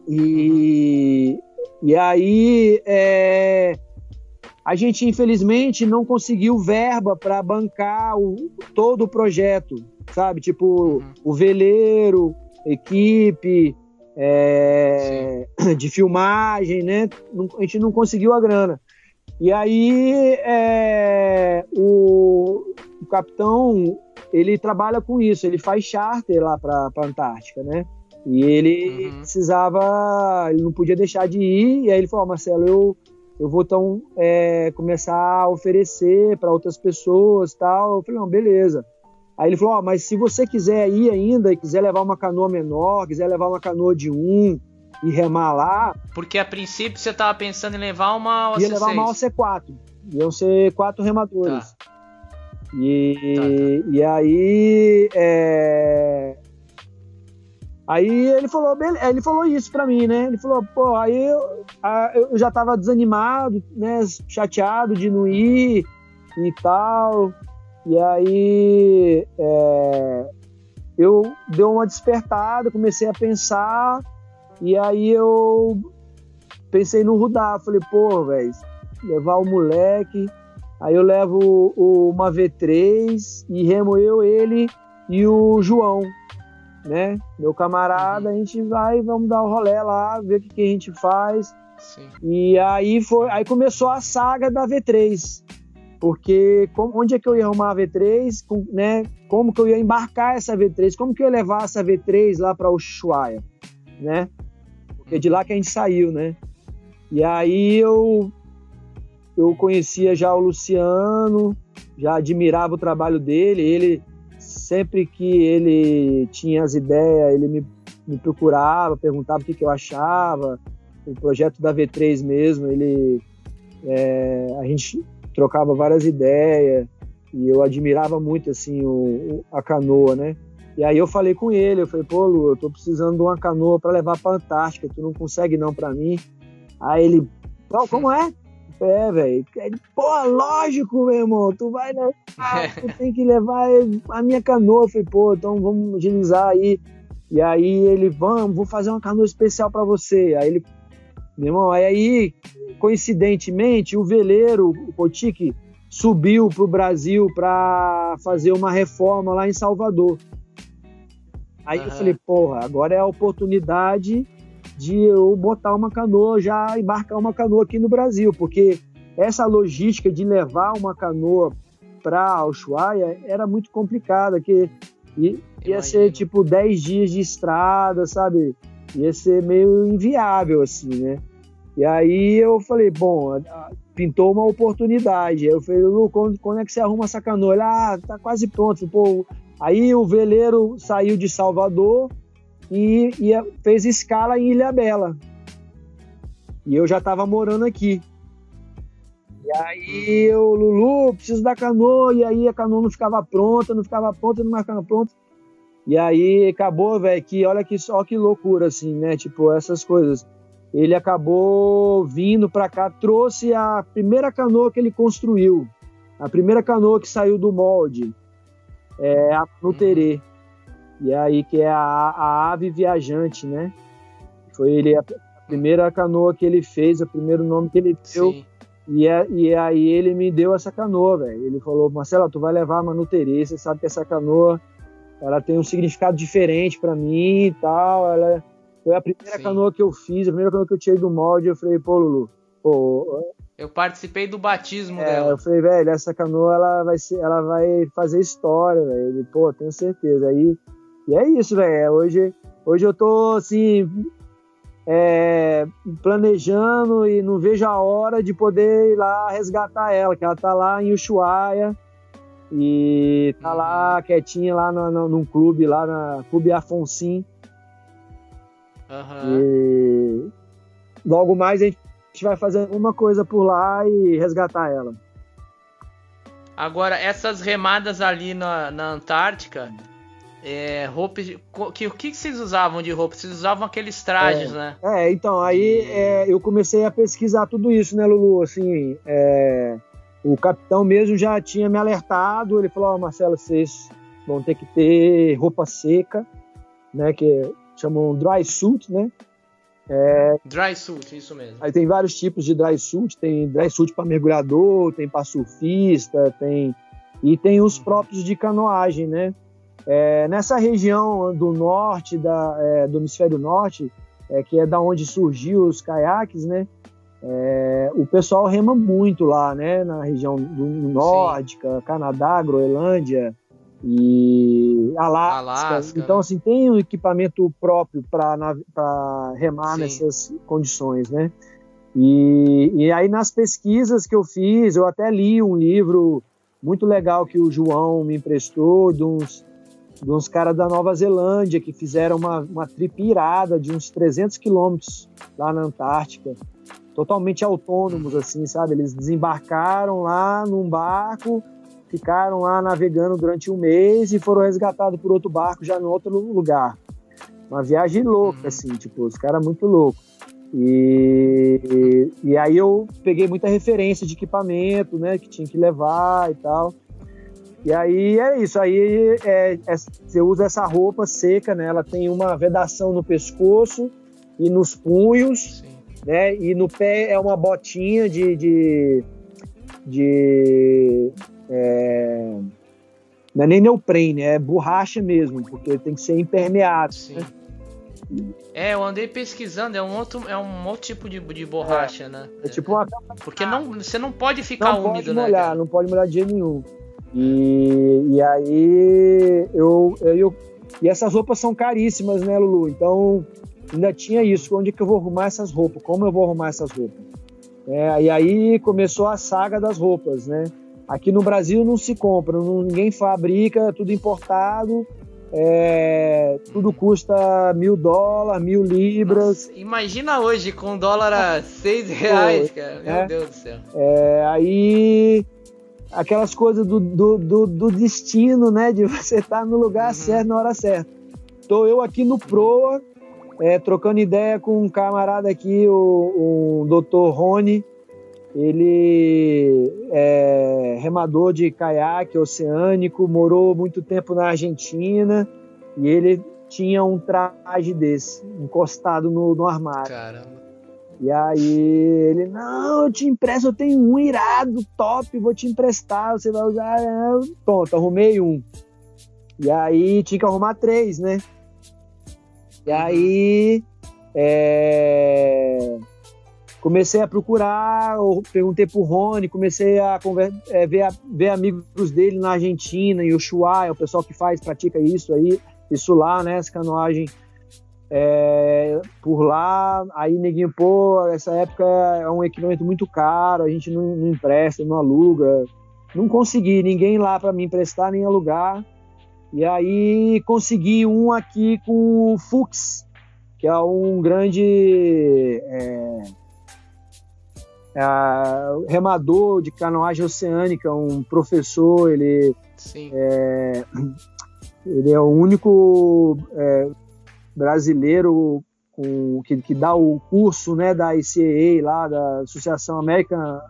[SPEAKER 3] E, e aí é, a gente infelizmente não conseguiu verba para bancar o, todo o projeto, sabe? Tipo uhum. o veleiro, equipe é, de filmagem, né? A gente não conseguiu a grana. E aí é, o, o capitão ele trabalha com isso, ele faz charter lá para a Antártica, né? E ele uhum. precisava, ele não podia deixar de ir, e aí ele falou: oh, Marcelo, eu, eu vou então é, começar a oferecer para outras pessoas tal. Eu falei: não, beleza. Aí ele falou: oh, mas se você quiser ir ainda e quiser levar uma canoa menor, quiser levar uma canoa de um e remar lá.
[SPEAKER 2] Porque a princípio você estava pensando em levar uma
[SPEAKER 3] OC6. Ia levar uma OC4. Iam ser quatro remadores. Tá. E, tá, tá. e aí é, Aí ele falou, ele falou isso para mim, né? Ele falou, pô, aí eu, eu já tava desanimado, né? Chateado de não ir e tal. E aí é, eu dei uma despertada, comecei a pensar, e aí eu pensei no Rudá. Falei, pô, velho, levar o moleque. Aí eu levo o, uma V3 e remo eu, ele e o João, né? Meu camarada, a gente vai, vamos dar o um rolê lá, ver o que, que a gente faz. Sim. E aí foi, aí começou a saga da V3. Porque como, onde é que eu ia arrumar a V3, com, né? Como que eu ia embarcar essa V3? Como que eu ia levar essa V3 lá para Ushuaia, né? Porque é de lá que a gente saiu, né? E aí eu eu conhecia já o Luciano, já admirava o trabalho dele, ele sempre que ele tinha as ideias, ele me, me procurava, perguntava o que, que eu achava, o projeto da V3 mesmo, ele é, a gente trocava várias ideias e eu admirava muito assim o, o, a canoa, né? E aí eu falei com ele, eu falei, pô, Lu, eu tô precisando de uma canoa para levar para Antártica, tu não consegue não para mim? Aí ele, oh, como é? É, velho. Pô, lógico, meu irmão. Tu vai levar, tu tem que levar a minha canoa. Eu falei, pô, então vamos agilizar aí. E aí ele, vamos, vou fazer uma canoa especial para você. Aí ele, meu irmão, aí, coincidentemente, o veleiro, o Potique, subiu pro Brasil para fazer uma reforma lá em Salvador. Aí uhum. eu falei, porra, agora é a oportunidade de eu botar uma canoa, já embarcar uma canoa aqui no Brasil, porque essa logística de levar uma canoa para Ushuaia era muito complicada, que ia, ser tipo 10 dias de estrada, sabe? Ia ser meio inviável, assim, né? E aí eu falei, bom, pintou uma oportunidade. Aí eu falei, Lu, quando, quando é que você arruma essa canoa? Ele, ah, tá quase pronto. Pô, aí o veleiro saiu de Salvador, e, e fez escala em Ilha Bela. E eu já estava morando aqui. E aí eu, Lulu, preciso da canoa, e aí a canoa não ficava pronta, não ficava pronta, não ficava pronta. E aí acabou, velho, que olha que só que loucura, assim, né? Tipo, essas coisas. Ele acabou vindo para cá, trouxe a primeira canoa que ele construiu, a primeira canoa que saiu do molde, é a Nuterê. E aí que é a, a ave viajante, né? Foi ele a, primeira canoa que ele fez, o primeiro nome que ele deu. Sim. E, é, e aí ele me deu essa canoa, velho. Ele falou, Marcelo, tu vai levar a Manuterê, você sabe que essa canoa ela tem um significado diferente para mim e tal. Ela foi a primeira Sim. canoa que eu fiz, a primeira canoa que eu tirei do molde. Eu falei, pô, Lulu, pô,
[SPEAKER 2] eu participei do batismo
[SPEAKER 3] é,
[SPEAKER 2] dela.
[SPEAKER 3] Eu falei, velho, essa canoa ela vai ser, ela vai fazer história, velho. Ele, pô, tenho certeza. Aí e é isso, velho. Hoje, hoje eu tô assim. É, planejando e não vejo a hora de poder ir lá resgatar ela, que ela tá lá em Ushuaia e tá lá quietinha lá no, no, num clube lá na Clube Afonsim. Uhum. E logo mais a gente vai fazer uma coisa por lá e resgatar ela.
[SPEAKER 2] Agora, essas remadas ali na, na Antártica, é, roupas. Que, o que vocês usavam de roupa? Vocês usavam aqueles trajes,
[SPEAKER 3] é,
[SPEAKER 2] né?
[SPEAKER 3] É, então, aí é, eu comecei a pesquisar tudo isso, né, Lulu? Assim, é, o capitão mesmo já tinha me alertado, ele falou, oh, Marcelo, vocês vão ter que ter roupa seca, né, que chamam dry suit, né?
[SPEAKER 2] É, dry suit, isso mesmo.
[SPEAKER 3] Aí tem vários tipos de dry suit, tem dry suit para mergulhador, tem para surfista, tem e tem os uhum. próprios de canoagem, né? É, nessa região do norte, da, é, do hemisfério norte, é, que é da onde surgiu os caiaques, né? É, o pessoal rema muito lá, né? Na região do nórdica, Sim. Canadá, Groenlândia e Alasca. Alasca então, né? assim, tem um equipamento próprio para remar Sim. nessas condições, né? E, e aí nas pesquisas que eu fiz, eu até li um livro muito legal que o João me emprestou, de uns de uns caras da Nova Zelândia que fizeram uma, uma trip irada de uns 300 quilômetros lá na Antártica, totalmente autônomos, assim, sabe? Eles desembarcaram lá num barco, ficaram lá navegando durante um mês e foram resgatados por outro barco já em outro lugar. Uma viagem louca, uhum. assim, tipo, os caras muito loucos. E, e, e, aí eu peguei muita referência de equipamento, né, que tinha que levar e tal. E aí é isso, aí é, é, você usa essa roupa seca, né, ela tem uma vedação no pescoço e nos punhos, Sim. né, e no pé é uma botinha de... de, de é, não é nem neoprene, é borracha mesmo, porque tem que ser impermeável. Né?
[SPEAKER 2] É, eu andei pesquisando, é um outro, é um outro tipo de, de borracha,
[SPEAKER 3] é,
[SPEAKER 2] né?
[SPEAKER 3] É tipo uma
[SPEAKER 2] Porque não, você não pode ficar
[SPEAKER 3] não
[SPEAKER 2] úmido,
[SPEAKER 3] pode né, molhar, né? Não pode molhar de jeito nenhum. E, e aí eu, eu, E essas roupas são caríssimas, né, Lulu? Então ainda tinha isso. Onde é que eu vou arrumar essas roupas? Como eu vou arrumar essas roupas? É, e aí começou a saga das roupas, né? Aqui no Brasil não se compra, não, ninguém fabrica, tudo importado. É, tudo custa mil dólares, mil libras.
[SPEAKER 2] Nossa, imagina hoje com dólar a seis reais, cara. Meu é, Deus do céu.
[SPEAKER 3] É, aí aquelas coisas do, do, do, do, destino, né? De você estar tá no lugar uhum. certo na hora certa. Tô eu aqui no Proa, é, trocando ideia com um camarada aqui, o, o Dr. Rony. Ele é remador de caiaque oceânico, morou muito tempo na Argentina e ele tinha um traje desse, encostado no, no armário.
[SPEAKER 2] Caramba.
[SPEAKER 3] E aí ele, não, eu te empresto, eu tenho um irado, top, vou te emprestar, você vai usar. Pronto, arrumei um. E aí tinha que arrumar três, né? E uhum. aí é, comecei a procurar, perguntei pro Rony, comecei a é, ver, ver, amigos dele na Argentina, em Ushuaia, o pessoal que faz, pratica isso aí, isso lá, né, essa canoagem é, por lá, aí neguinho, pô, essa época é um equipamento muito caro, a gente não, não empresta, não aluga, não consegui ninguém lá para me emprestar nem alugar, e aí consegui um aqui com o Fux, que é um grande é, é, remador de canoagem oceânica, um professor, ele, é, ele é o único é, brasileiro com, que, que dá o curso né, da ICAA, lá, da Associação American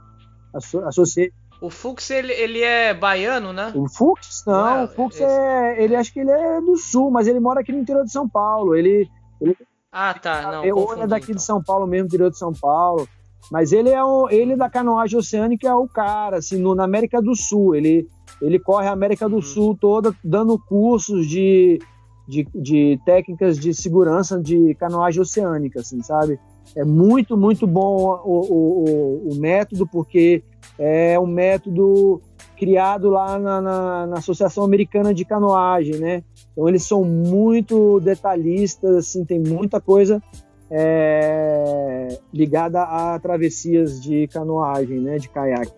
[SPEAKER 3] Association.
[SPEAKER 2] O Fux, ele, ele é baiano, né?
[SPEAKER 3] O Fux? Não, é, o Fux esse... é. Ele acho que ele é do sul, mas ele mora aqui no interior de São Paulo. Ele. ele
[SPEAKER 2] ah, tá. Não,
[SPEAKER 3] ele é daqui então. de São Paulo mesmo, interior de São Paulo. Mas ele é o, ele da canoagem oceânica é o cara, assim, no, na América do Sul. Ele, ele corre a América do uhum. Sul toda dando cursos de, de, de, técnicas de segurança de canoagem oceânica, assim, sabe? É muito, muito bom o, o, o, método, porque é um método criado lá na, na, na, Associação Americana de Canoagem, né? Então eles são muito detalhistas, assim, tem muita coisa é, ligada a travessias de canoagem, né, de caiaque.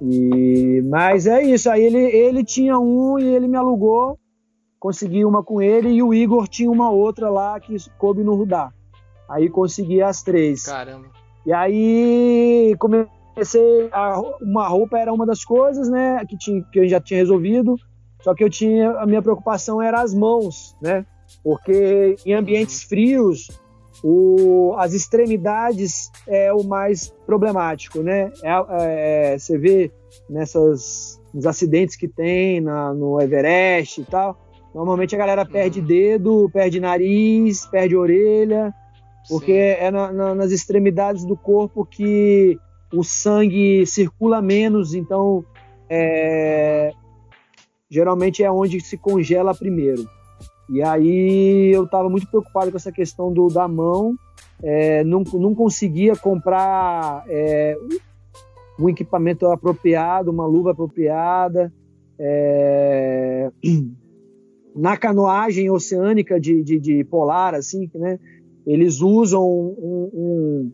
[SPEAKER 3] E, mas é isso, aí ele, ele tinha um e ele me alugou, consegui uma com ele e o Igor tinha uma outra lá que coube no Rudá. Aí consegui as três.
[SPEAKER 2] Caramba.
[SPEAKER 3] E aí comecei, a, uma roupa era uma das coisas, né, que, tinha, que eu já tinha resolvido, só que eu tinha, a minha preocupação era as mãos, né, porque em ambientes frios o, as extremidades é o mais problemático, né? É, é, você vê nessas nos acidentes que tem na, no Everest e tal, normalmente a galera perde uhum. dedo, perde nariz, perde orelha, porque Sim. é na, na, nas extremidades do corpo que o sangue circula menos, então é, geralmente é onde se congela primeiro. E aí eu estava muito preocupado com essa questão do, da mão, é, não, não conseguia comprar é, um equipamento apropriado, uma luva apropriada. É, na canoagem oceânica de, de, de, polar, assim, né, eles usam um, um,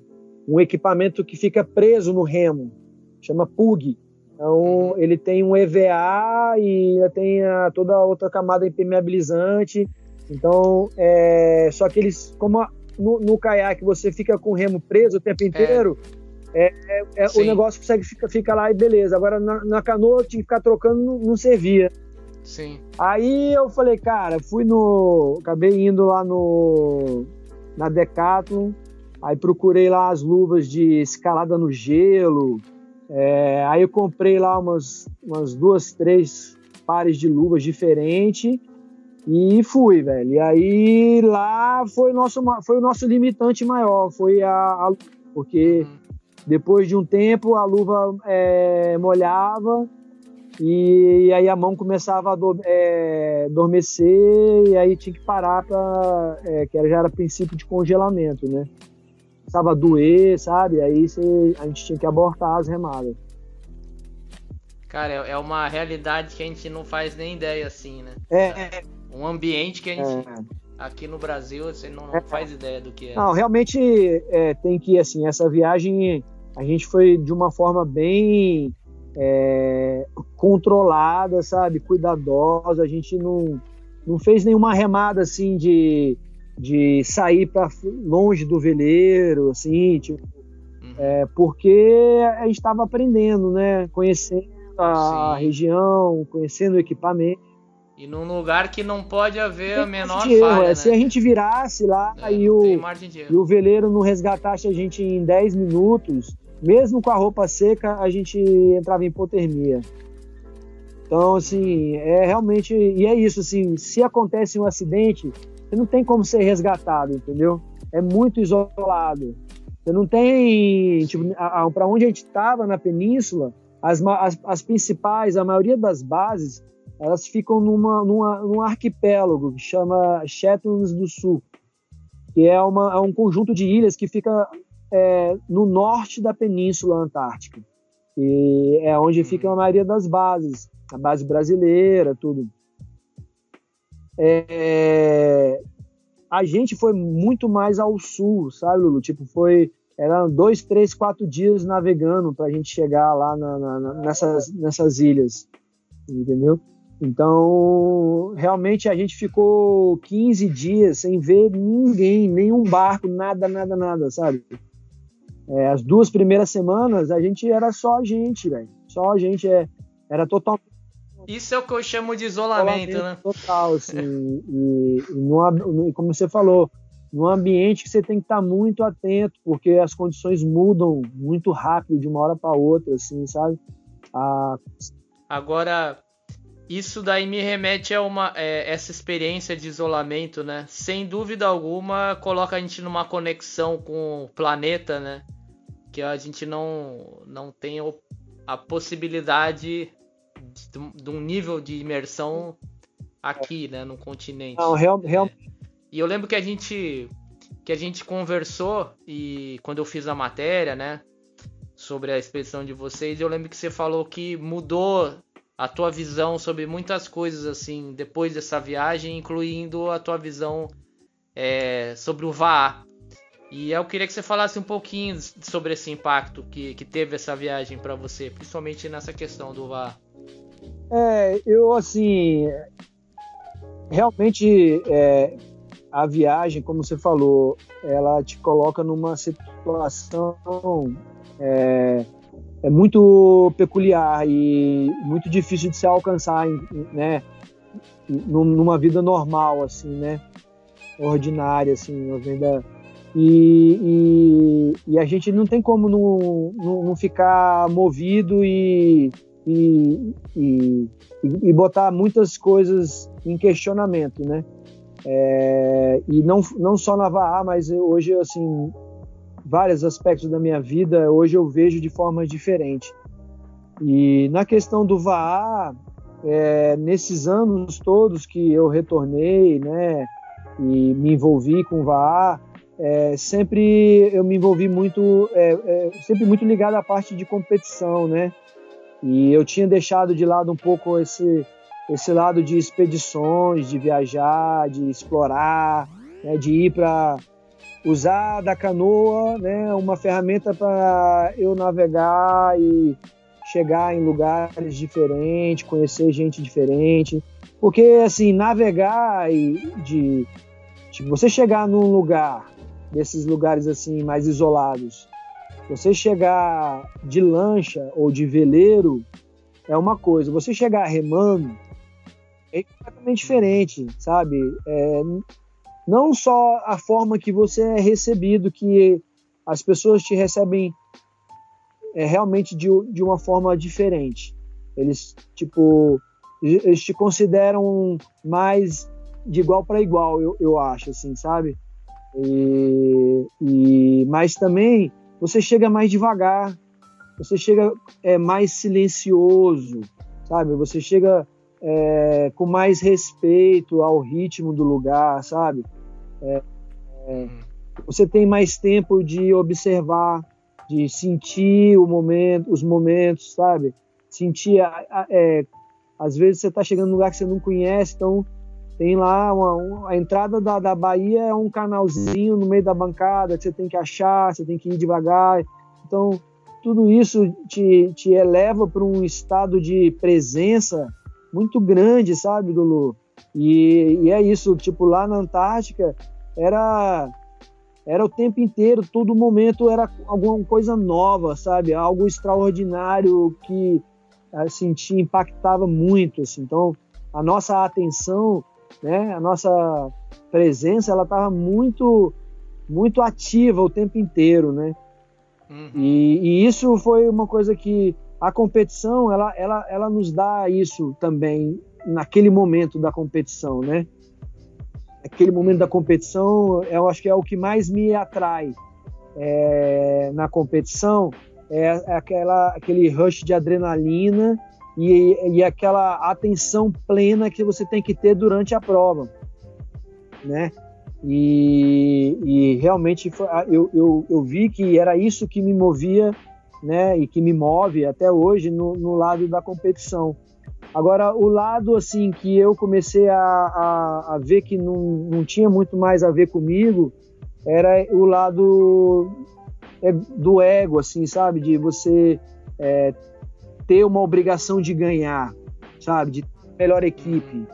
[SPEAKER 3] um equipamento que fica preso no remo, chama PUG. Então, ele tem um EVA e tem a, toda a outra camada impermeabilizante. Então, é, só que eles, como a, no, no, caiaque você fica com o remo preso o tempo é. inteiro, é. É, é o negócio consegue ficar fica lá e beleza. Agora, na, na canoa, tinha que ficar trocando, não, não servia.
[SPEAKER 2] Sim.
[SPEAKER 3] Aí eu falei, cara, fui no. Acabei indo lá no. Na Decathlon. Aí procurei lá as luvas de escalada no gelo. É, aí eu comprei lá umas, umas duas, três pares de luvas diferentes e fui, velho. E aí lá foi, nosso, foi o nosso limitante maior, foi a, a porque uhum. depois de um tempo a luva é, molhava e, e, aí a mão começava a do, é, adormecer e aí tinha que parar para é, que já era princípio de congelamento, né? Começava a doer, sabe? Aí você, a gente tinha que abortar as remadas.
[SPEAKER 2] Cara, é, é uma realidade que a gente não faz nem ideia assim, né?
[SPEAKER 3] É,
[SPEAKER 2] um ambiente que a gente. É. Aqui no Brasil você não, não, faz ideia do que é.
[SPEAKER 3] Não, realmente é, tem que, assim, essa viagem a gente foi de uma forma bem é, controlada, sabe? Cuidadosa. A gente não, não fez nenhuma remada assim de, de sair para longe do veleiro, assim, tipo, uhum. é, porque a gente estava aprendendo, né? Conhecendo a Sim. região, conhecendo o equipamento.
[SPEAKER 2] E num lugar que não pode haver a menor falha. Erro, é,
[SPEAKER 3] né? Se a gente virasse lá é, e, o, e o veleiro não resgatasse a gente em 10 minutos, mesmo com a roupa seca, a gente entrava em hipotermia. Então, assim, é realmente. E é isso, assim, se acontece um acidente, você não tem como ser resgatado, entendeu? É muito isolado. Você não tem. Tipo, para onde a gente estava na península, as, as, as principais, a maioria das bases elas ficam numa, numa, num arquipélago que chama Shetlands do Sul, que é, uma, é um conjunto de ilhas que fica é, no norte da Península Antártica. E é onde fica a maioria das bases, a base brasileira, tudo. É, a gente foi muito mais ao sul, sabe, Lulu? Tipo, foi eram dois, três, quatro dias navegando para a gente chegar lá na, na, nessas, nessas ilhas, entendeu? Então, realmente a gente ficou 15 dias sem ver ninguém, nenhum barco, nada, nada, nada, sabe? É, as duas primeiras semanas a gente era só a gente, velho. Só a gente é, era total.
[SPEAKER 2] Isso é o que eu chamo de isolamento, né?
[SPEAKER 3] Total, assim. e, e como você falou, num ambiente que você tem que estar muito atento, porque as condições mudam muito rápido de uma hora para outra, assim, sabe? A...
[SPEAKER 2] Agora, isso daí me remete a uma é, essa experiência de isolamento, né? Sem dúvida alguma, coloca a gente numa conexão com o planeta, né? Que a gente não não tem a possibilidade de, de um nível de imersão aqui, né, no continente.
[SPEAKER 3] Não, real, real... É.
[SPEAKER 2] E eu lembro que a gente que a gente conversou e quando eu fiz a matéria, né, sobre a expedição de vocês, eu lembro que você falou que mudou a tua visão sobre muitas coisas assim depois dessa viagem, incluindo a tua visão é, sobre o VAA. E eu queria que você falasse um pouquinho sobre esse impacto que, que teve essa viagem para você, principalmente nessa questão do VAA.
[SPEAKER 3] É, eu assim, realmente é, a viagem, como você falou, ela te coloca numa situação é, é muito peculiar e muito difícil de se alcançar, né? Numa vida normal, assim, né? Ordinária, assim, uma vida... E, e, e, a gente não tem como não, não, não ficar movido e, e, e, botar muitas coisas em questionamento, né? É, e não, não só na VAA, mas hoje, assim, vários aspectos da minha vida hoje eu vejo de forma diferente. E na questão do VAA, é, nesses anos todos que eu retornei, né, e me envolvi com o VAA, é, sempre eu me envolvi muito, é, é, sempre muito ligado à parte de competição, né? E eu tinha deixado de lado um pouco esse esse lado de expedições, de viajar, de explorar, né, de ir para usar da canoa, né, uma ferramenta para eu navegar e chegar em lugares diferentes, conhecer gente diferente, porque assim navegar e de tipo, você chegar num lugar desses lugares assim mais isolados, você chegar de lancha ou de veleiro é uma coisa, você chegar remando é completamente diferente, sabe? É, não só a forma que você é recebido, que as pessoas te recebem é, realmente de, de uma forma diferente. Eles, tipo, eles te consideram mais de igual para igual, eu, eu acho, assim, sabe? E, mas também você chega mais devagar, você chega é, mais silencioso, sabe? Você chega é, com mais respeito ao ritmo do lugar, sabe? É, é, você tem mais tempo de observar, de sentir o momento, os momentos, sabe? Sentir, é, às vezes você está chegando num lugar que você não conhece, então tem lá uma, uma, a entrada da, da Bahia é um canalzinho no meio da bancada que você tem que achar, você tem que ir devagar. Então tudo isso te, te eleva para um estado de presença muito grande, sabe, Lulu? E, e é isso, tipo, lá na Antártica era era o tempo inteiro, todo momento era alguma coisa nova, sabe? Algo extraordinário que assim te impactava muito, assim. Então, a nossa atenção, né, a nossa presença, ela estava muito muito ativa o tempo inteiro, né? Uhum. E, e, isso foi uma coisa que a competição ela, ela, ela nos dá isso também naquele momento da competição, né? Aquele momento da competição, eu acho que é o que mais me atrai é, na competição é, é aquela, aquele rush de adrenalina e, e aquela atenção plena que você tem que ter durante a prova, né? E, e realmente eu, eu, eu, vi que era isso que me movia, né, e que me move até hoje no, no lado da competição. Agora, o lado assim que eu comecei a, a, a, ver que não, não tinha muito mais a ver comigo era o lado é, do ego, assim, sabe? De você é, ter uma obrigação de ganhar, sabe? De melhor equipe,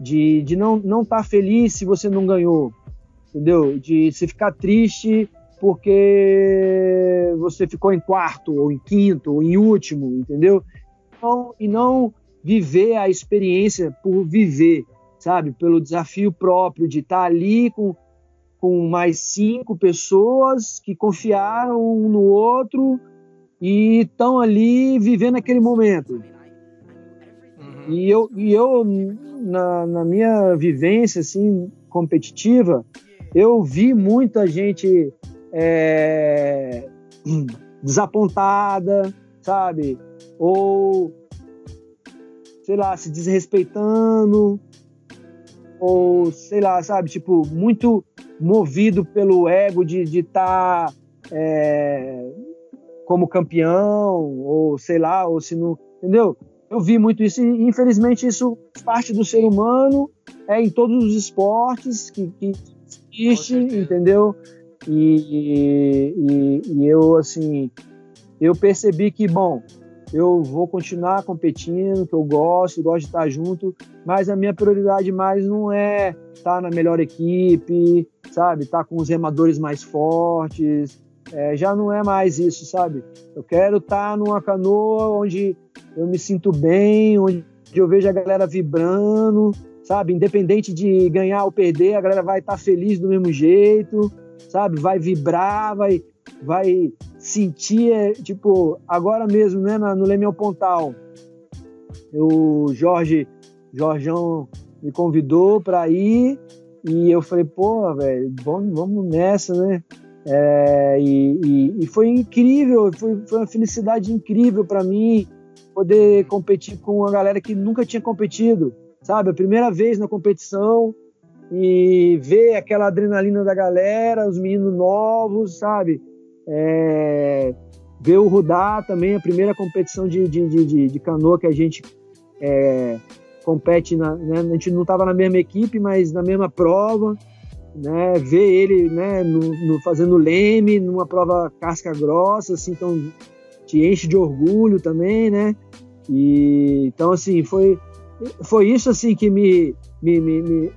[SPEAKER 3] de, de não não estar tá feliz se você não ganhou, entendeu? De se ficar triste porque você ficou em quarto, ou em quinto, ou em último, entendeu? Então, e não viver a experiência por viver, sabe? Pelo desafio próprio de estar ali com, com mais cinco pessoas que confiaram um no outro e estão ali vivendo aquele momento. Uhum. E eu, e eu na, na minha vivência assim competitiva, eu vi muita gente é, desapontada, sabe? Ou, sei lá, se desrespeitando, ou sei lá, sabe? Tipo, muito movido pelo ego de estar tá, é, como campeão, ou sei lá, ou se não. Entendeu? Eu vi muito isso e infelizmente isso parte do ser humano, é em todos os esportes que, que existe, entendeu? E, e, e, eu, assim, eu percebi que, bom, eu vou continuar competindo, que eu gosto, gosto de estar junto, mas a minha prioridade mais não é estar na melhor equipe, sabe? Estar com os remadores mais fortes, é, já não é mais isso, sabe? Eu quero estar numa canoa onde eu me sinto bem, onde eu vejo a galera vibrando, sabe? Independente de ganhar ou perder, a galera vai estar feliz do mesmo jeito, sabe? Vai vibrar, vai, vai sentir, é, tipo, agora mesmo, né, no Leme Pontal, o Jorge, Jorjão me convidou para ir e eu falei, pô, velho, vamos, vamos nessa, né? É, e, e, e, foi incrível, foi, foi uma felicidade incrível para mim poder competir com uma galera que nunca tinha competido, sabe? A primeira vez na competição e ver aquela adrenalina da galera, os meninos novos, sabe? É, ver o Rudá também, a primeira competição de, de, de, de canoa que a gente é, compete, na, né? a gente não estava na mesma equipe, mas na mesma prova, né? ver ele né, no, no, fazendo leme, numa prova casca grossa, assim, então te enche de orgulho também, né? E, então, assim, foi, foi isso assim que me, me, me, me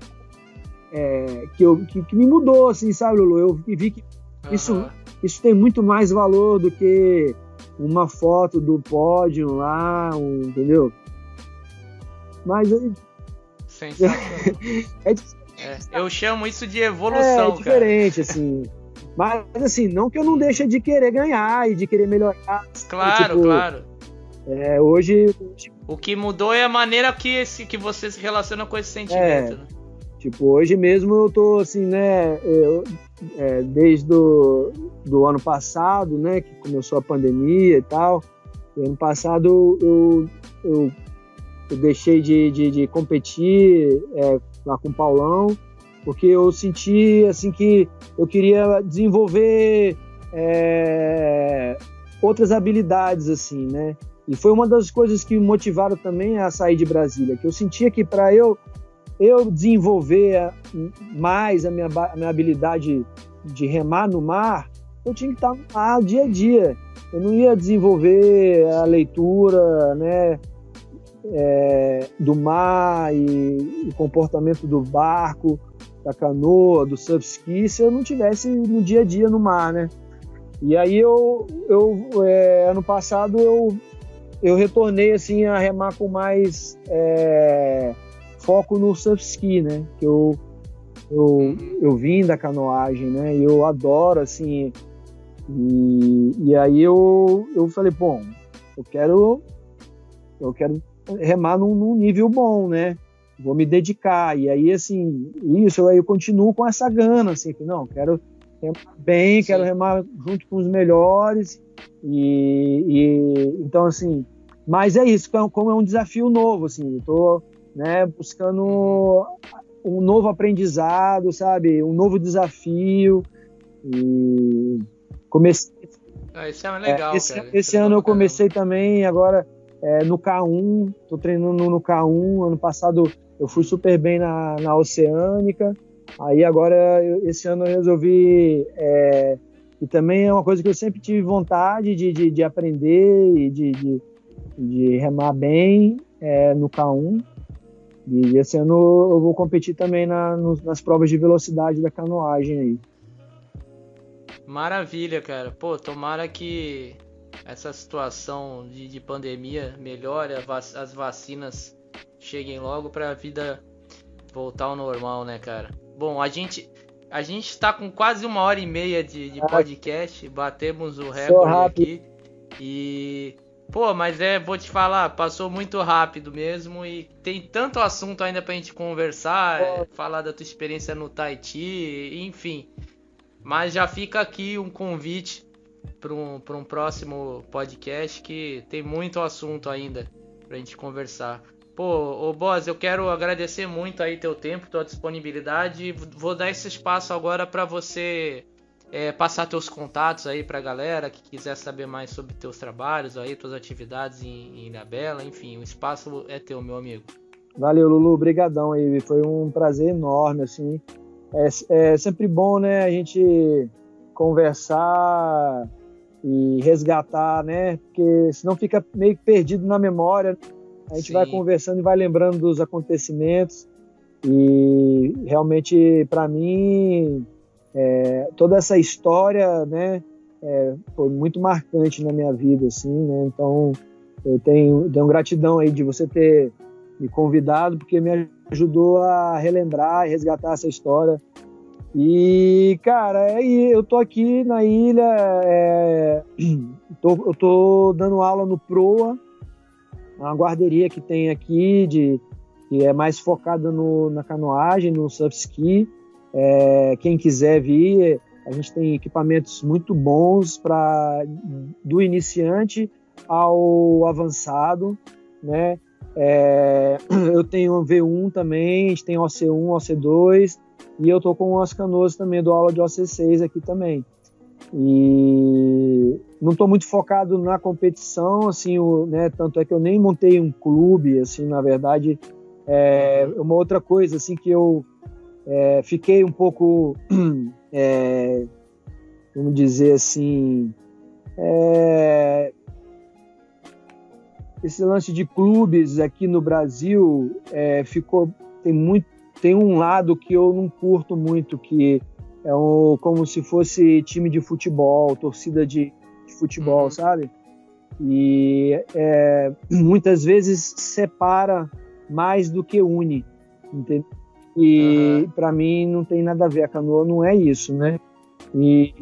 [SPEAKER 3] é, que, eu, que, que, me mudou, assim, sabe, Lulu? Eu vi que uhum. isso, isso tem muito mais valor do que uma foto do pódio lá, um, entendeu? Mas
[SPEAKER 2] Sensacional. é, é, eu chamo isso de evolução,
[SPEAKER 3] é, é diferente, cara. assim. Mas, assim, não que eu não deixe de querer ganhar e de querer melhorar.
[SPEAKER 2] Claro, tipo, claro.
[SPEAKER 3] É, hoje.
[SPEAKER 2] O que mudou é a maneira que, esse, que você se relaciona com esse sentimento, é, né?
[SPEAKER 3] Tipo, hoje mesmo eu tô assim, né? Eu, é, desde do, do ano passado, né? Que começou a pandemia e tal. ano passado eu, eu, eu deixei de, de, de competir é, lá com o Paulão, porque eu senti assim que eu queria desenvolver é, outras habilidades, assim, né? E foi uma das coisas que me motivaram também a sair de Brasília, que eu sentia que para eu eu desenvolver mais a minha, a minha habilidade de remar no mar, eu tinha que estar no mar dia a dia. Eu não ia desenvolver a leitura, né, é, do mar e o comportamento do barco, da canoa, do surf ski, se eu não tivesse no dia a dia no mar, né? E aí eu, eu é, ano passado eu eu retornei assim a remar com mais é, foco no surf ski, né? Que eu, eu, eu vim da canoagem, né? E eu adoro, assim. E, e aí eu, eu falei, bom, eu quero eu quero remar num, num nível bom, né? Vou me dedicar. E aí, assim, isso, aí eu continuo com essa gana, assim, que não, quero remar bem, Sim. quero remar junto com os melhores. E, e, então assim, mas é isso, como é um desafio novo, assim, eu tô né, buscando um novo aprendizado, sabe, um novo desafio e comecei.
[SPEAKER 2] Ah, isso é legal.
[SPEAKER 3] É, esse,
[SPEAKER 2] cara,
[SPEAKER 3] esse
[SPEAKER 2] é
[SPEAKER 3] ano eu comecei também agora é, no K1, tô treinando no K1. Ano passado eu fui super bem na, na Oceânica. Aí agora, esse ano eu resolvi é, e também é uma coisa que eu sempre tive vontade de, de, de aprender e de, de, de, remar bem é, no K1. E esse ano eu vou competir também na, nas provas de velocidade da canoagem aí.
[SPEAKER 2] Maravilha, cara. Pô, tomara que essa situação de, de pandemia melhore, as vacinas cheguem logo para a vida voltar ao normal, né, cara? Bom, a gente a gente está com quase uma hora e meia de, de podcast, batemos o recorde aqui. E. Pô, mas é, vou te falar, passou muito rápido mesmo e tem tanto assunto ainda pra gente conversar, é, falar da tua experiência no Tahiti, enfim. Mas já fica aqui um convite para um, um próximo podcast que tem muito assunto ainda pra gente conversar. Pô, ô Boz, eu quero agradecer muito aí teu tempo, tua disponibilidade. Vou dar esse espaço agora para você é, passar teus contatos aí pra galera que quiser saber mais sobre teus trabalhos aí, tuas atividades em, em Ilhabela, enfim, o espaço é teu, meu amigo.
[SPEAKER 3] Valeu, Lulu, brigadão aí, foi um prazer enorme, assim. É, é sempre bom, né, a gente conversar e resgatar, né, porque senão fica meio perdido na memória, a gente Sim. vai conversando e vai lembrando dos acontecimentos. E realmente, para mim, é, toda essa história, né, é, foi muito marcante na minha vida, assim, né? Então, eu tenho, tenho gratidão aí de você ter me convidado, porque me ajudou a relembrar e resgatar essa história. E, cara, é, eu tô aqui na ilha, é, tô, eu tô dando aula no PROA, uma guarderia que tem aqui, de, que é mais focada no, na canoagem, no surf ski. É, quem quiser vir, a gente tem equipamentos muito bons para do iniciante ao avançado, né? É, eu tenho V1 também, a gente tem OC1, OC2 e eu tô com as canoas também do aula de OC6 aqui também. E não estou muito focado na competição, assim, o, né, tanto é que eu nem montei um clube, assim, na verdade, é uma outra coisa, assim, que eu é, fiquei um pouco, é, vamos dizer assim, é, esse lance de clubes aqui no Brasil é, ficou tem muito tem um lado que eu não curto muito que é um, como se fosse time de futebol, torcida de, de futebol, uhum. sabe? E é, muitas vezes separa mais do que une. entendeu? E uhum. para mim não tem nada a ver, a canoa não é isso, né? E,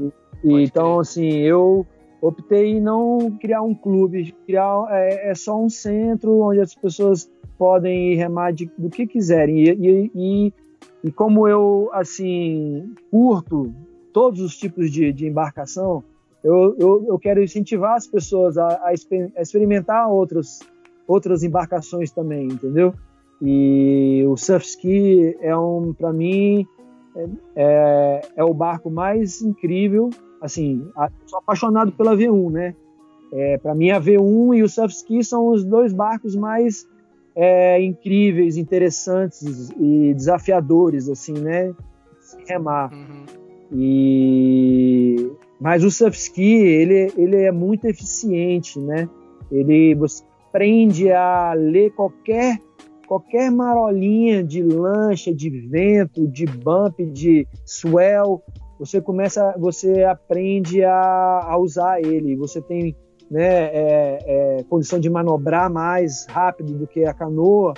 [SPEAKER 3] e então, assim, eu optei em não criar um clube, criar é, é, só um centro onde as pessoas podem remar de, do que quiserem. E, e, e, e, como eu, assim, curto todos os tipos de, de embarcação, eu, eu, eu, quero incentivar as pessoas a, a, experimentar outras, outras embarcações também, entendeu? E o surf ski é um, para mim, é, é, é, o barco mais incrível. Assim, sou apaixonado pela V1, né? É, para mim a V1 e o surf ski são os dois barcos mais é, incríveis, interessantes e desafiadores, assim, né? remar. Uhum. E mas o surf ski ele, ele é muito eficiente, né? Ele você aprende a ler qualquer qualquer marolinha de lancha, de vento, de bump, de swell, você começa, você aprende a, a usar ele. Você tem né, é, é, condição de manobrar mais rápido do que a canoa.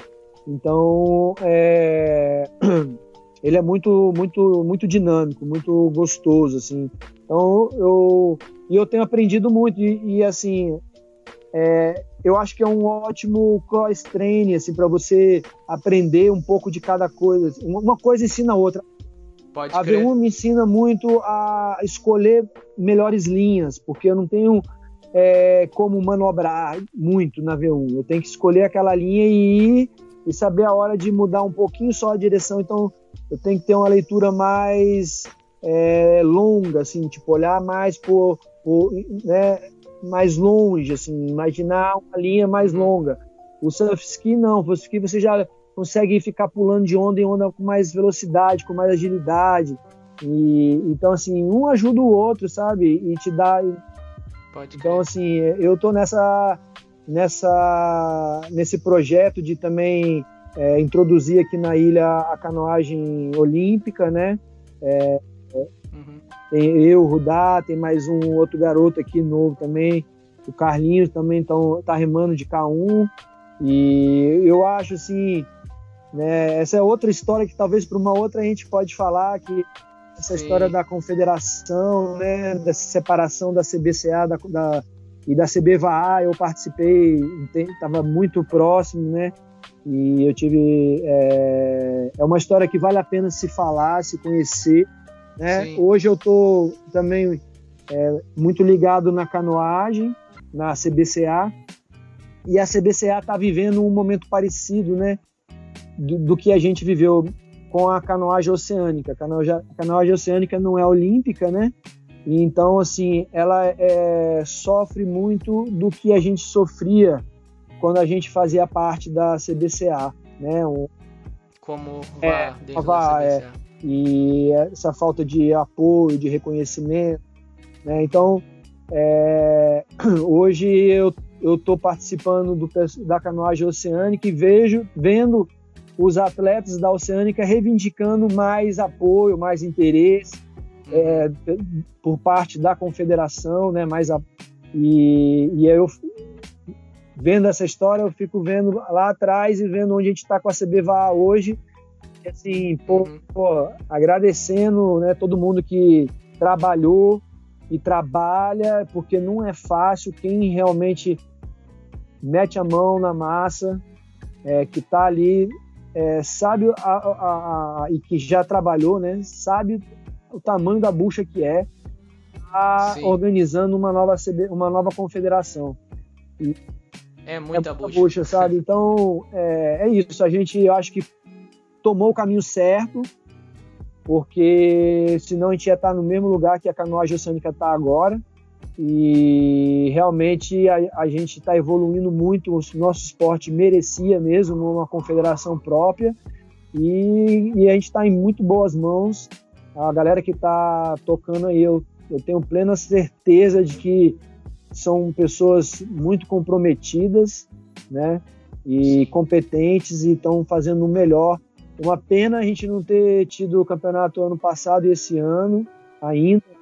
[SPEAKER 3] Então, é, ele é muito, muito, muito dinâmico, muito gostoso, assim. Então, eu, e eu tenho aprendido muito e, e assim, é, eu acho que é um ótimo cross training assim para você aprender um pouco de cada coisa. Uma coisa ensina a outra.
[SPEAKER 2] Pode
[SPEAKER 3] a
[SPEAKER 2] crer.
[SPEAKER 3] V1 me ensina muito a escolher melhores linhas, porque eu não tenho é, como manobrar muito na V1. Eu tenho que escolher aquela linha e ir e saber a hora de mudar um pouquinho só a direção. Então, eu tenho que ter uma leitura mais é, longa, assim, tipo, olhar mais por, por né, mais longe, assim, imaginar uma linha mais uhum. longa. O surf ski não, o surf ski você já consegue ficar pulando de onda em onda com mais velocidade, com mais agilidade. E então assim, um ajuda o outro, sabe? E te dá
[SPEAKER 2] Pode
[SPEAKER 3] Então assim, eu tô nessa nessa nesse projeto de também é, introduzir aqui na ilha a canoagem olímpica, né? É, uhum. Tem eu, o Rudá, tem mais um outro garoto aqui novo também. O Carlinhos também tão, tá remando de K1. E eu acho assim, né, essa é outra história que talvez para uma outra a gente pode falar que essa Sim. história da confederação, né, dessa separação da CBCA da, da, e da CBVA, eu participei, estava muito próximo, né, e eu tive é, é uma história que vale a pena se falar, se conhecer, né? Hoje eu estou também é, muito ligado na canoagem, na CBCA, e a CBCA está vivendo um momento parecido, né? Do, do, que a gente viveu com a canoagem oceânica. A canoagem, a canoagem oceânica não é olímpica, né? E então, assim, ela é, sofre muito do que a gente sofria quando a gente fazia parte da CBCA, né? Um,
[SPEAKER 2] Como é, dentro da CBCA.
[SPEAKER 3] É, e essa falta de apoio, de reconhecimento. Né? Então, é, hoje eu estou participando do, da canoagem oceânica e vejo, vendo os atletas da Oceânica reivindicando mais apoio, mais interesse é, por parte da confederação, né? Mais a, e, e eu vendo essa história, eu fico vendo lá atrás e vendo onde a gente está com a CBVA hoje assim, pô, uhum. pô, agradecendo, né, todo mundo que trabalhou e trabalha, porque não é fácil quem realmente mete a mão na massa, é, que está ali, é, sabe a, a, a, e que já trabalhou, né, sabe o tamanho da bucha que é, tá organizando uma nova CB, uma nova confederação.
[SPEAKER 2] E é muita,
[SPEAKER 3] é muita
[SPEAKER 2] bucha.
[SPEAKER 3] bucha. sabe? Então é, é isso. A gente, eu acho que tomou o caminho certo, porque senão a gente ia estar no mesmo lugar que a canoagem oceânica está agora. E realmente a, a gente está evoluindo muito. O nosso esporte merecia mesmo uma confederação própria. E, e a gente está em muito boas mãos. A galera que está tocando aí, eu, eu tenho plena certeza de que são pessoas muito comprometidas, né? E competentes e estão fazendo o melhor uma pena a gente não ter tido o campeonato ano passado e esse ano ainda.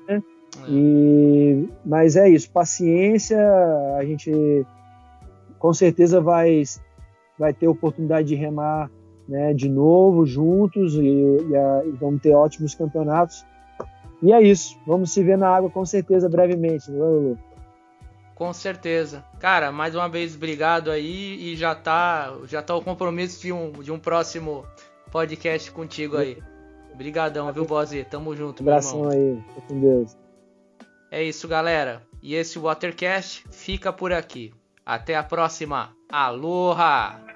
[SPEAKER 3] E, mas é isso, paciência, a gente com certeza vai, vai ter oportunidade de remar né, de novo, juntos, e, e, a, e, vamos ter ótimos campeonatos. E é isso. Vamos se ver na água com certeza brevemente, não é, Lulu?
[SPEAKER 2] Com certeza. Cara, mais uma vez, obrigado aí e já tá, já tá o compromisso de um, de um próximo podcast contigo aí. Obrigadão, viu, Bozi? Tamo junto,
[SPEAKER 3] um abração aí. com Deus.
[SPEAKER 2] É isso, galera. E esse Watercast fica por aqui. Até a próxima. Aloha!